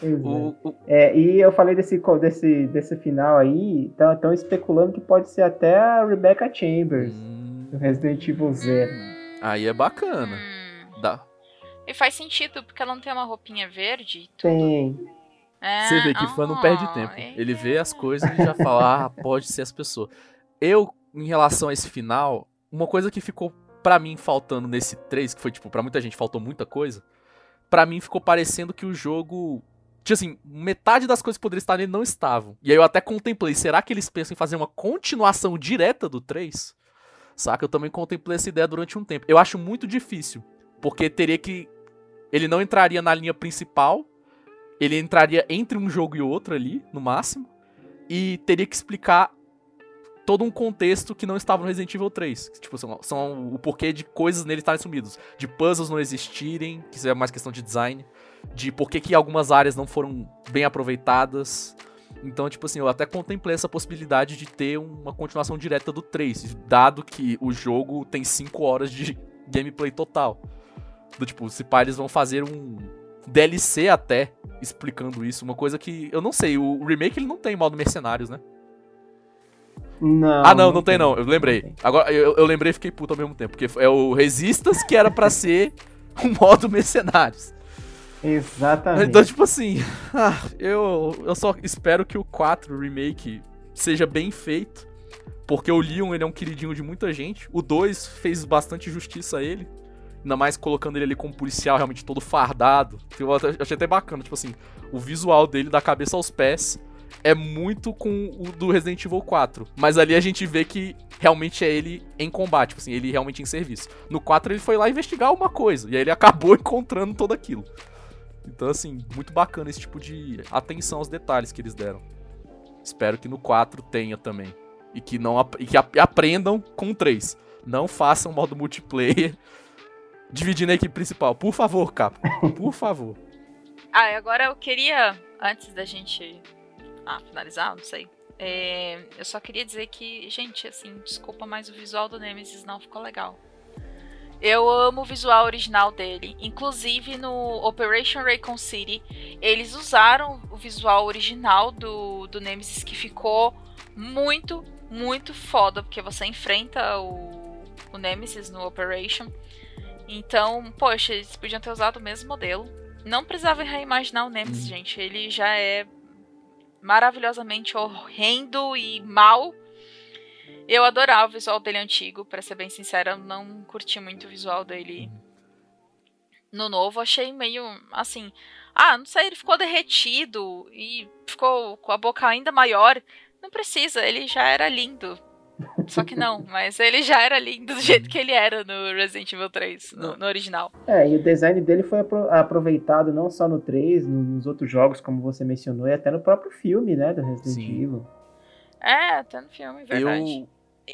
Pois é. o, o- É, e eu falei desse, desse, desse final aí, estão especulando que pode ser até a Rebecca Chambers, Hum, do Resident Evil Zero. aí é bacana. Hum, Dá. e faz sentido, porque ela não tem uma roupinha verde e tudo. Tem. É, Você vê que fã não perde tempo. é. Ele vê as coisas e já fala, ah, pode ser as pessoas. Eu, em relação a esse final, uma coisa que ficou pra mim faltando nesse 3, que foi tipo, pra muita gente faltou muita coisa, pra mim ficou parecendo que o jogo. Tinha assim, metade das coisas que poderiam estar nele não estavam. E aí eu até contemplei, será que eles pensam em fazer uma continuação direta do 3? Saca? Eu também contemplei essa ideia durante um tempo. Eu acho muito difícil, porque teria que. Ele não entraria na linha principal, ele entraria entre um jogo e outro ali, no máximo, e teria que explicar todo um contexto que não estava no Resident Evil 3. que, Tipo, são, são o porquê de coisas nele estarem sumidos. De puzzles não existirem, que isso é mais questão de design. De por que que algumas áreas não foram bem aproveitadas. Então, tipo assim, eu até contemplei essa possibilidade de ter uma continuação direta do 3, dado que o jogo tem 5 horas de gameplay total. Do tipo, se pá, eles vão fazer um DLC até explicando isso, uma coisa que eu não sei, o remake ele não tem modo mercenários, né? Não. ah, não, não tem não, eu lembrei. tem. Agora eu, eu lembrei e fiquei puto ao mesmo tempo, porque é o Resistance que era pra ser um modo mercenários. Exatamente. Então, tipo assim, ah, eu, eu só espero que o 4 Remake seja bem feito. Porque o Leon, ele é um queridinho de muita gente. O 2 fez bastante justiça a ele. Ainda mais colocando ele ali como policial, realmente todo fardado. Eu achei até bacana, tipo assim, o visual dele, da cabeça aos pés, é muito com o do Resident Evil 4. Mas ali a gente vê que realmente é ele em combate, tipo assim, ele realmente em serviço. No 4 ele foi lá investigar uma coisa, e aí ele acabou encontrando tudo aquilo. Então, assim, muito bacana esse tipo de atenção aos detalhes que eles deram. Espero que no 4 tenha também. E que não e que aprendam com o 3. Não façam modo multiplayer dividindo a equipe principal. Por favor, Capo. Por favor. ah, agora eu queria, antes da gente ah, finalizar, não sei. É, eu só queria dizer que, gente, assim, desculpa, mas o visual do Nemesis não ficou legal. Eu amo o visual original dele. Inclusive no Operation Raycon City, eles usaram o visual original do, do Nemesis que ficou muito, muito foda, porque você enfrenta o, o Nemesis no Operation. Então, poxa, eles podiam ter usado o mesmo modelo. Não precisava reimaginar o Nemesis, hum. gente. Ele já é maravilhosamente horrendo e mal. Eu adorava o visual dele antigo, para ser bem sincera, eu não curti muito o visual dele no novo. Achei meio assim. Ah, não sei, ele ficou derretido e ficou com a boca ainda maior. Não precisa, ele já era lindo. Só que não, mas ele já era lindo do jeito que ele era no Resident Evil 3, no, no original. É, e o design dele foi aproveitado não só no 3, nos outros jogos, como você mencionou, e até no próprio filme, né, do Resident Sim. Evil. É, até no filme, verdade. Eu...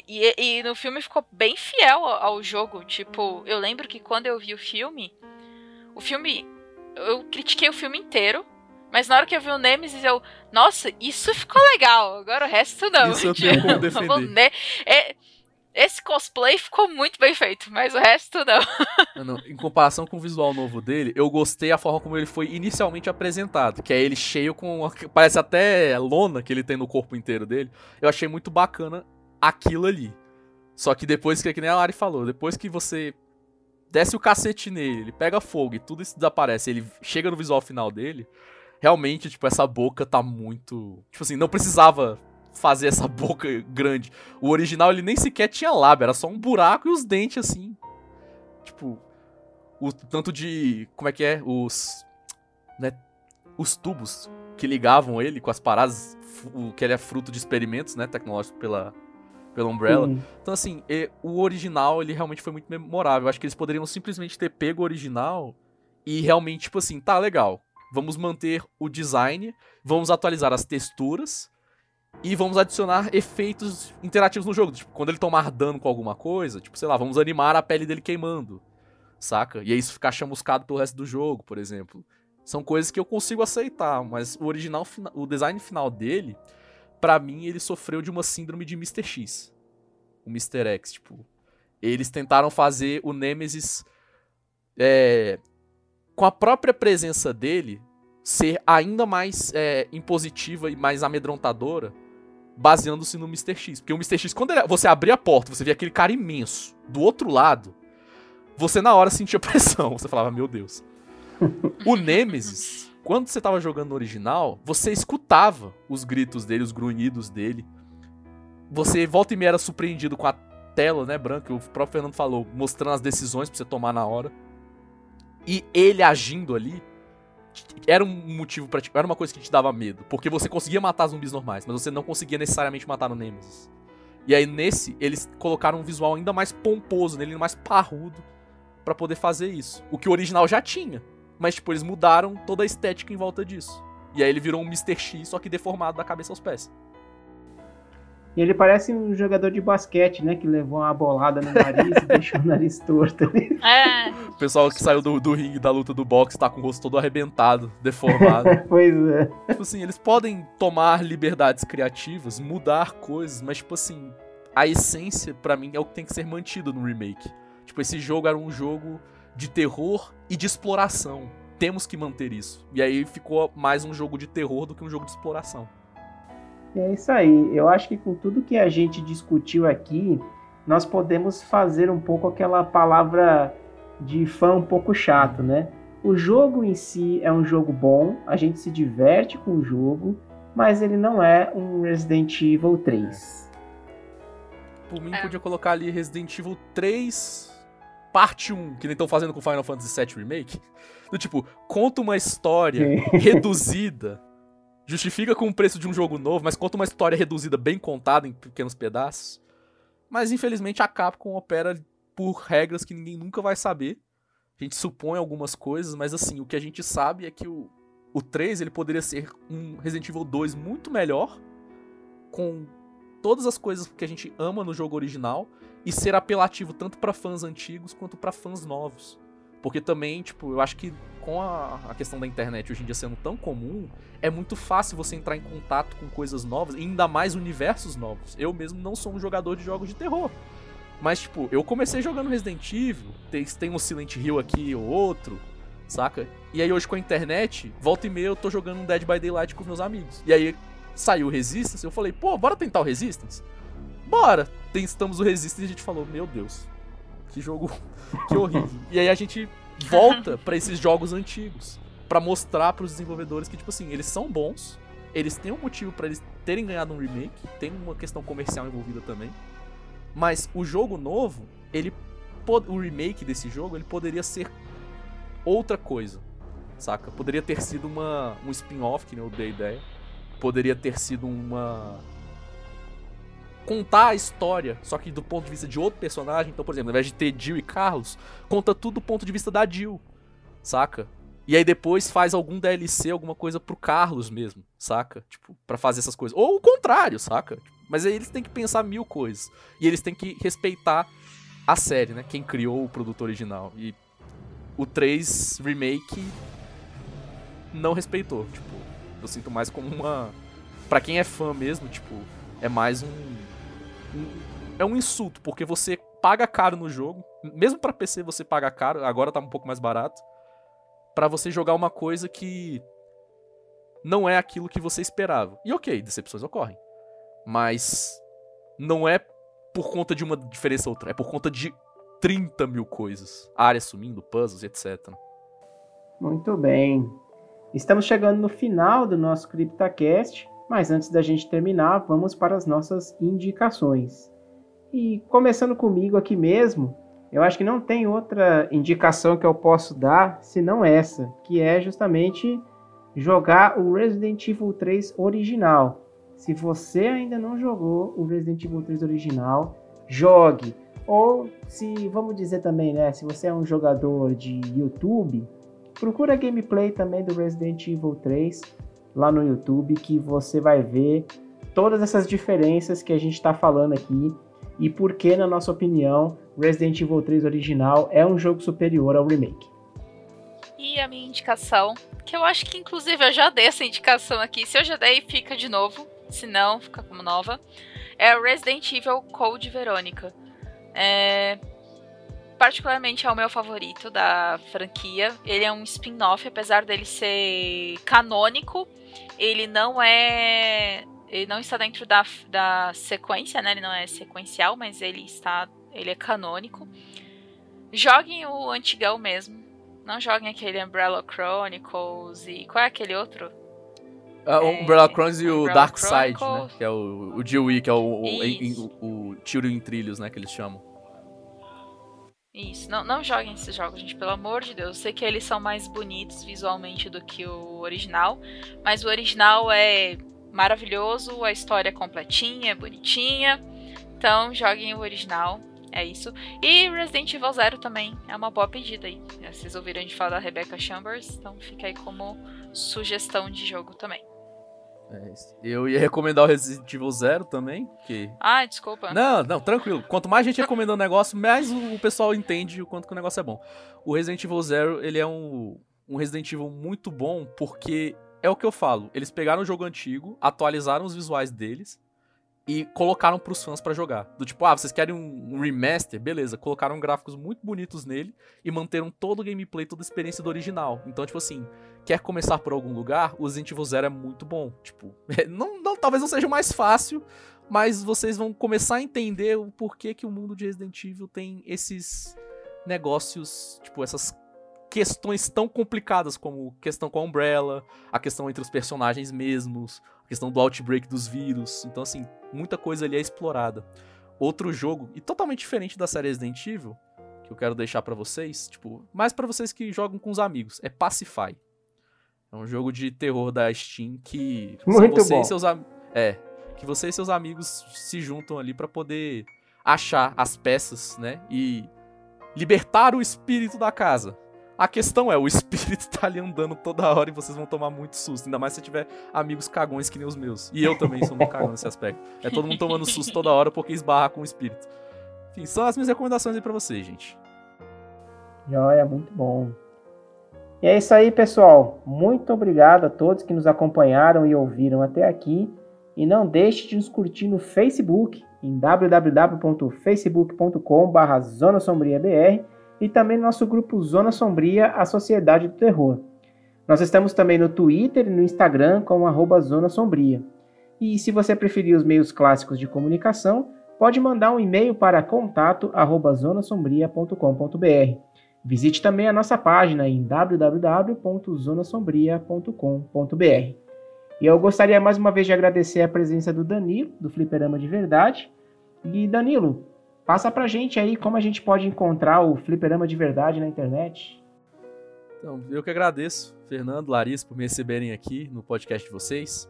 E, e, no filme ficou bem fiel ao jogo. Tipo, eu lembro que quando eu vi o filme, o filme. Eu critiquei o filme inteiro. Mas na hora que eu vi o Nemesis, eu. Nossa, isso ficou legal. Agora o resto não. Isso eu tenho como defender. É, esse cosplay ficou muito bem feito, mas o resto não. não. Em comparação com o visual novo dele, eu gostei a forma como ele foi inicialmente apresentado, que é ele cheio com. Parece até lona que ele tem no corpo inteiro dele. Eu achei muito bacana aquilo ali. Só que depois que, que nem a Lari falou, depois que você desce o cacete nele, ele pega fogo e tudo isso desaparece, ele chega no visual final dele, realmente, tipo, essa boca tá muito. Tipo assim, não precisava fazer essa boca grande. O original ele nem sequer tinha lábio, era só um buraco e os dentes assim. Tipo, o tanto de. Como é que é? Os. Né? Os tubos que ligavam ele com as paradas, o que ele é fruto de experimentos, né? Tecnológicos pela, pela Umbrella. Sim. Então, assim, e, o original, ele realmente foi muito memorável. Acho que eles poderiam simplesmente ter pego o original e realmente, tipo assim, tá legal vamos manter o design, vamos atualizar as texturas e vamos adicionar efeitos interativos no jogo. Tipo, quando ele tomar dano com alguma coisa, tipo, sei lá, vamos animar a pele dele queimando, saca? E aí isso ficar chamuscado pelo resto do jogo, por exemplo. São coisas que eu consigo aceitar, mas o original, o design final dele, para mim, ele sofreu de uma síndrome de Mr. X. O Mr. X, tipo. Eles tentaram fazer o Nemesis é, com a própria presença dele ser ainda mais é, impositiva e mais amedrontadora, baseando-se no Mr. X. Porque o Mr. X, quando ele, você abria a porta, você via aquele cara imenso do outro lado, você na hora sentia pressão. Você falava, meu Deus. o Nemesis, quando você tava jogando no original, você escutava os gritos dele, os grunhidos dele. Você volta e meia era surpreendido com a tela, né, branca, o próprio Fernando falou, mostrando as decisões pra você tomar na hora. E ele agindo ali era um motivo para era uma coisa que te dava medo, porque você conseguia matar zumbis normais, mas você não conseguia necessariamente matar no Nemesis. E aí nesse eles colocaram um visual ainda mais pomposo nele, mais parrudo para poder fazer isso. O que o original já tinha, mas tipo eles mudaram toda a estética em volta disso. E aí ele virou um Mr. X só que deformado da cabeça aos pés. E ele parece um jogador de basquete, né? Que levou uma bolada no nariz e deixou o nariz torto. É. O pessoal que saiu do, do ringue da luta do boxe tá com o rosto todo arrebentado, deformado. pois é. Tipo assim, eles podem tomar liberdades criativas, mudar coisas, mas tipo assim, a essência para mim é o que tem que ser mantido no remake. Tipo, esse jogo era um jogo de terror e de exploração. Temos que manter isso. E aí ficou mais um jogo de terror do que um jogo de exploração. É isso aí. Eu acho que com tudo que a gente discutiu aqui, nós podemos fazer um pouco aquela palavra de fã um pouco chato, né? O jogo em si é um jogo bom, a gente se diverte com o jogo, mas ele não é um Resident Evil 3. Por mim, É. podia colocar ali Resident Evil 3, parte 1, que nem estão fazendo com Final Fantasy VII Remake. Do tipo, conta uma história reduzida, justifica com o preço de um jogo novo, mas conta uma história reduzida, bem contada em pequenos pedaços. Mas infelizmente a Capcom opera por regras que ninguém nunca vai saber. A gente supõe algumas coisas, mas assim, o que a gente sabe é que o, o 3 ele poderia ser um Resident Evil 2 muito melhor, com todas as coisas que a gente ama no jogo original e ser apelativo tanto pra fãs antigos quanto pra fãs novos. Porque também, tipo, eu acho que com a, a questão da internet hoje em dia sendo tão comum, é muito fácil você entrar em contato com coisas novas, e ainda mais universos novos. Eu mesmo não sou um jogador de jogos de terror. Mas, tipo, eu comecei jogando Resident Evil, tem, tem um Silent Hill aqui ou outro, saca? E aí hoje com a internet, volta e meia eu tô jogando um Dead by Daylight com meus amigos. E aí saiu o Resistance, eu falei, pô, bora tentar o Resistance? Bora! Testamos o Resistance e a gente falou, meu Deus, que jogo, que horrível. E aí a gente volta pra esses jogos antigos, pra mostrar pros desenvolvedores que, tipo assim, eles são bons, eles têm um motivo pra eles terem ganhado um remake, tem uma questão comercial envolvida também, mas o jogo novo, ele o remake desse jogo, ele poderia ser outra coisa, saca? Poderia ter sido uma um spin-off, que nem eu dei ideia. Poderia ter sido uma contar a história, só que do ponto de vista de outro personagem. Então, por exemplo, ao invés de ter Jill e Carlos, conta tudo do ponto de vista da Jill, saca? E aí depois faz algum DLC, alguma coisa pro Carlos mesmo, saca? Tipo, pra fazer essas coisas. Ou o contrário, saca? Mas aí eles têm que pensar mil coisas. E eles têm que respeitar a série, né? Quem criou o produto original. E o 3 Remake não respeitou. Tipo, eu sinto mais como uma. Pra quem é fã mesmo, tipo, é mais um. É um insulto, porque você paga caro no jogo. Mesmo pra PC você paga caro, agora tá um pouco mais barato. Pra você jogar uma coisa que não é aquilo que você esperava. E ok, decepções ocorrem. Mas não é por conta de uma diferença ou outra, é por conta de 30 mil coisas. Áreas sumindo, puzzles, etc. Muito bem. Estamos chegando no final do nosso CryptaCast, mas antes da gente terminar, vamos para as nossas indicações. E começando comigo aqui mesmo, eu acho que não tem outra indicação que eu posso dar senão essa, que é justamente jogar o Resident Evil 3 original. Se você ainda não jogou o Resident Evil 3 original, jogue. Ou se, vamos dizer também, né, se você é um jogador de YouTube, procura gameplay também do Resident Evil 3 lá no YouTube que você vai ver todas essas diferenças que a gente está falando aqui e por que, na nossa opinião, Resident Evil 3 original é um jogo superior ao remake. E a minha indicação, que eu acho que inclusive eu já dei essa indicação aqui. Se eu já dei, fica de novo. Se não, fica como nova. É Resident Evil Code Verônica. É... Particularmente é o meu favorito da franquia. Ele é um spin-off, apesar dele ser canônico. Ele não é. Ele não está dentro da, da sequência, né? Ele não é sequencial, mas ele está. Ele é canônico. Joguem o antigão mesmo. Não joguem aquele Umbrella Chronicles e. Qual é aquele outro? Ah, o É, Umbrella Chronicles e o Dark Side, né? Chronicles. Que é o, o Dewey, que é o, o, o- o tiro em trilhos, né? Que eles chamam. Isso, não, não joguem esses jogos, gente, pelo amor de Deus. Eu sei que eles são mais bonitos visualmente do que o original, mas o original é maravilhoso, a história é completinha, é bonitinha. Então, joguem o original, é isso. E Resident Evil Zero também é uma boa pedida aí. Vocês ouviram gente falar da Rebecca Chambers, então fica aí como sugestão de jogo também. É eu ia recomendar o Resident Evil Zero também, que... Ah, desculpa. Não, não, tranquilo. Quanto mais gente recomendando o negócio, mais o, o pessoal entende o quanto que o negócio é bom. O Resident Evil Zero, ele é um, um Resident Evil muito bom, porque é o que eu falo. Eles pegaram o jogo antigo, atualizaram os visuais deles e colocaram pros fãs pra jogar. Do tipo, ah, vocês querem um, remaster? Beleza, colocaram gráficos muito bonitos nele e manteram todo o gameplay, toda a experiência do original. Então, tipo assim, quer começar por algum lugar, o Resident Evil Zero é muito bom. Tipo, não, não, talvez não seja o mais fácil, mas vocês vão começar a entender o porquê que o mundo de Resident Evil tem esses negócios, tipo, essas questões tão complicadas como questão com a Umbrella, a questão entre os personagens mesmos, questão do outbreak dos vírus. Então, assim, muita coisa ali é explorada. Outro jogo, e totalmente diferente da série Resident Evil, que eu quero deixar para vocês, tipo, mais para vocês que jogam com os amigos, é Pacify. É um jogo de terror da Steam que Muito você bom. e seus é, que você e seus amigos se juntam ali pra poder achar as peças, né, e libertar o espírito da casa. A questão é, o espírito tá ali andando toda hora e vocês vão tomar muito susto, ainda mais se tiver amigos cagões que nem os meus. E eu também sou muito cagão nesse aspecto. É todo mundo tomando susto toda hora porque esbarra com o espírito. Enfim, são as minhas recomendações aí pra vocês, gente. Joia, muito bom. E é isso aí, pessoal. Muito obrigado a todos que nos acompanharam e ouviram até aqui. E não deixe de nos curtir no Facebook, em www.facebook.com.br e também no nosso grupo Zona Sombria, a Sociedade do Terror. Nós estamos também no Twitter e no Instagram com arroba Zona Sombria. E se você preferir os meios clássicos de comunicação, pode mandar um e-mail para contato arroba zonasombria.com.br. Visite também a nossa página em www.zonasombria.com.br. E eu gostaria mais uma vez de agradecer a presença do Danilo, do Fliperama de Verdade. E Danilo, passa pra gente aí como a gente pode encontrar o Fliperama de Verdade na internet. Então, eu que agradeço, Fernando, Larissa, por me receberem aqui no podcast de vocês.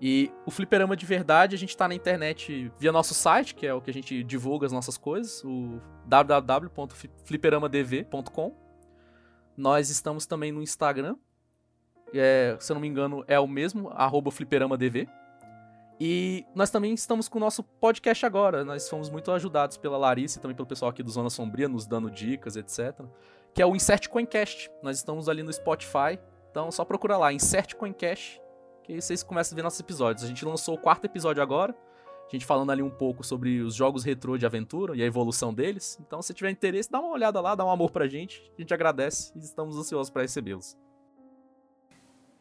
E o Fliperama de Verdade, a gente tá na internet via nosso site, que é o que a gente divulga as nossas coisas, o www.fliperamadv.com. Nós estamos também no Instagram, é, se eu não me engano, é o mesmo, arroba fliperamadv. E nós também estamos com o nosso podcast agora. Nós fomos muito ajudados pela Larissa e também pelo pessoal aqui do Zona Sombria, nos dando dicas, etc. Que é o Insert Coincast. Nós estamos ali no Spotify. Então só procura lá, Insert Coincast, que aí vocês começam a ver nossos episódios. A gente lançou o quarto episódio agora. A gente falando ali um pouco sobre os jogos retrô de aventura e a evolução deles. Então, se tiver interesse, dá uma olhada lá, dá um amor pra gente. A gente agradece e estamos ansiosos pra recebê-los.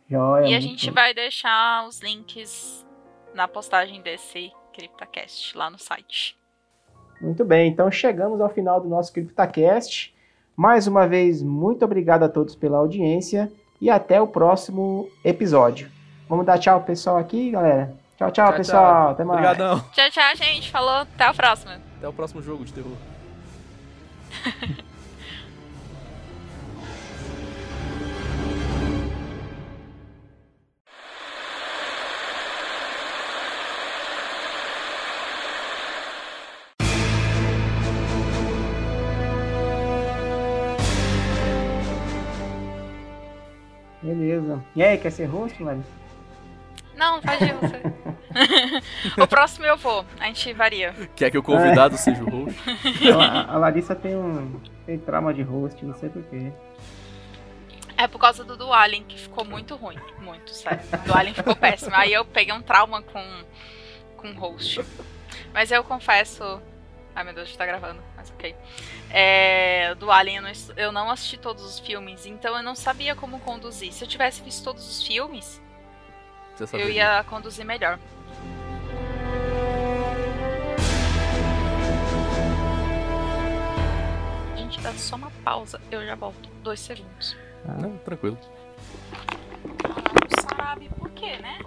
Joia, e a gente bom. vai deixar os links na postagem desse CryptaCast lá no site. Muito bem, então chegamos ao final do nosso CryptaCast. Mais uma vez, muito obrigado a todos pela audiência e até o próximo episódio. Vamos dar tchau pessoal aqui, galera. Tchau, tchau, Tchau, pessoal. tchau. Até mais. Obrigadão. Tchau, tchau, gente. Falou. Até a próxima. Até o próximo jogo de terror. E aí, quer ser host, Larissa? Não, pode ir você. o próximo eu vou. A gente varia. Quer que o convidado seja o host? Então, a, a Larissa tem um tem trauma de host, não sei porquê. É por causa do do Alien, que ficou muito ruim. Muito, sério. O do Alien ficou péssimo. Aí eu peguei um trauma com, com host. Mas eu confesso. Ai meu Deus, tá gravando, mas ok. É, do Alien eu não, eu não assisti todos os filmes, então eu não sabia como conduzir. Se eu tivesse visto todos os filmes, Você eu ia conduzir melhor. Gente, dá só uma pausa. Eu já volto. Dois segundos. Não, tranquilo. Não sabe por quê, né?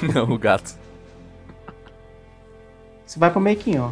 Não, o gato. Isso vai pro making, ó.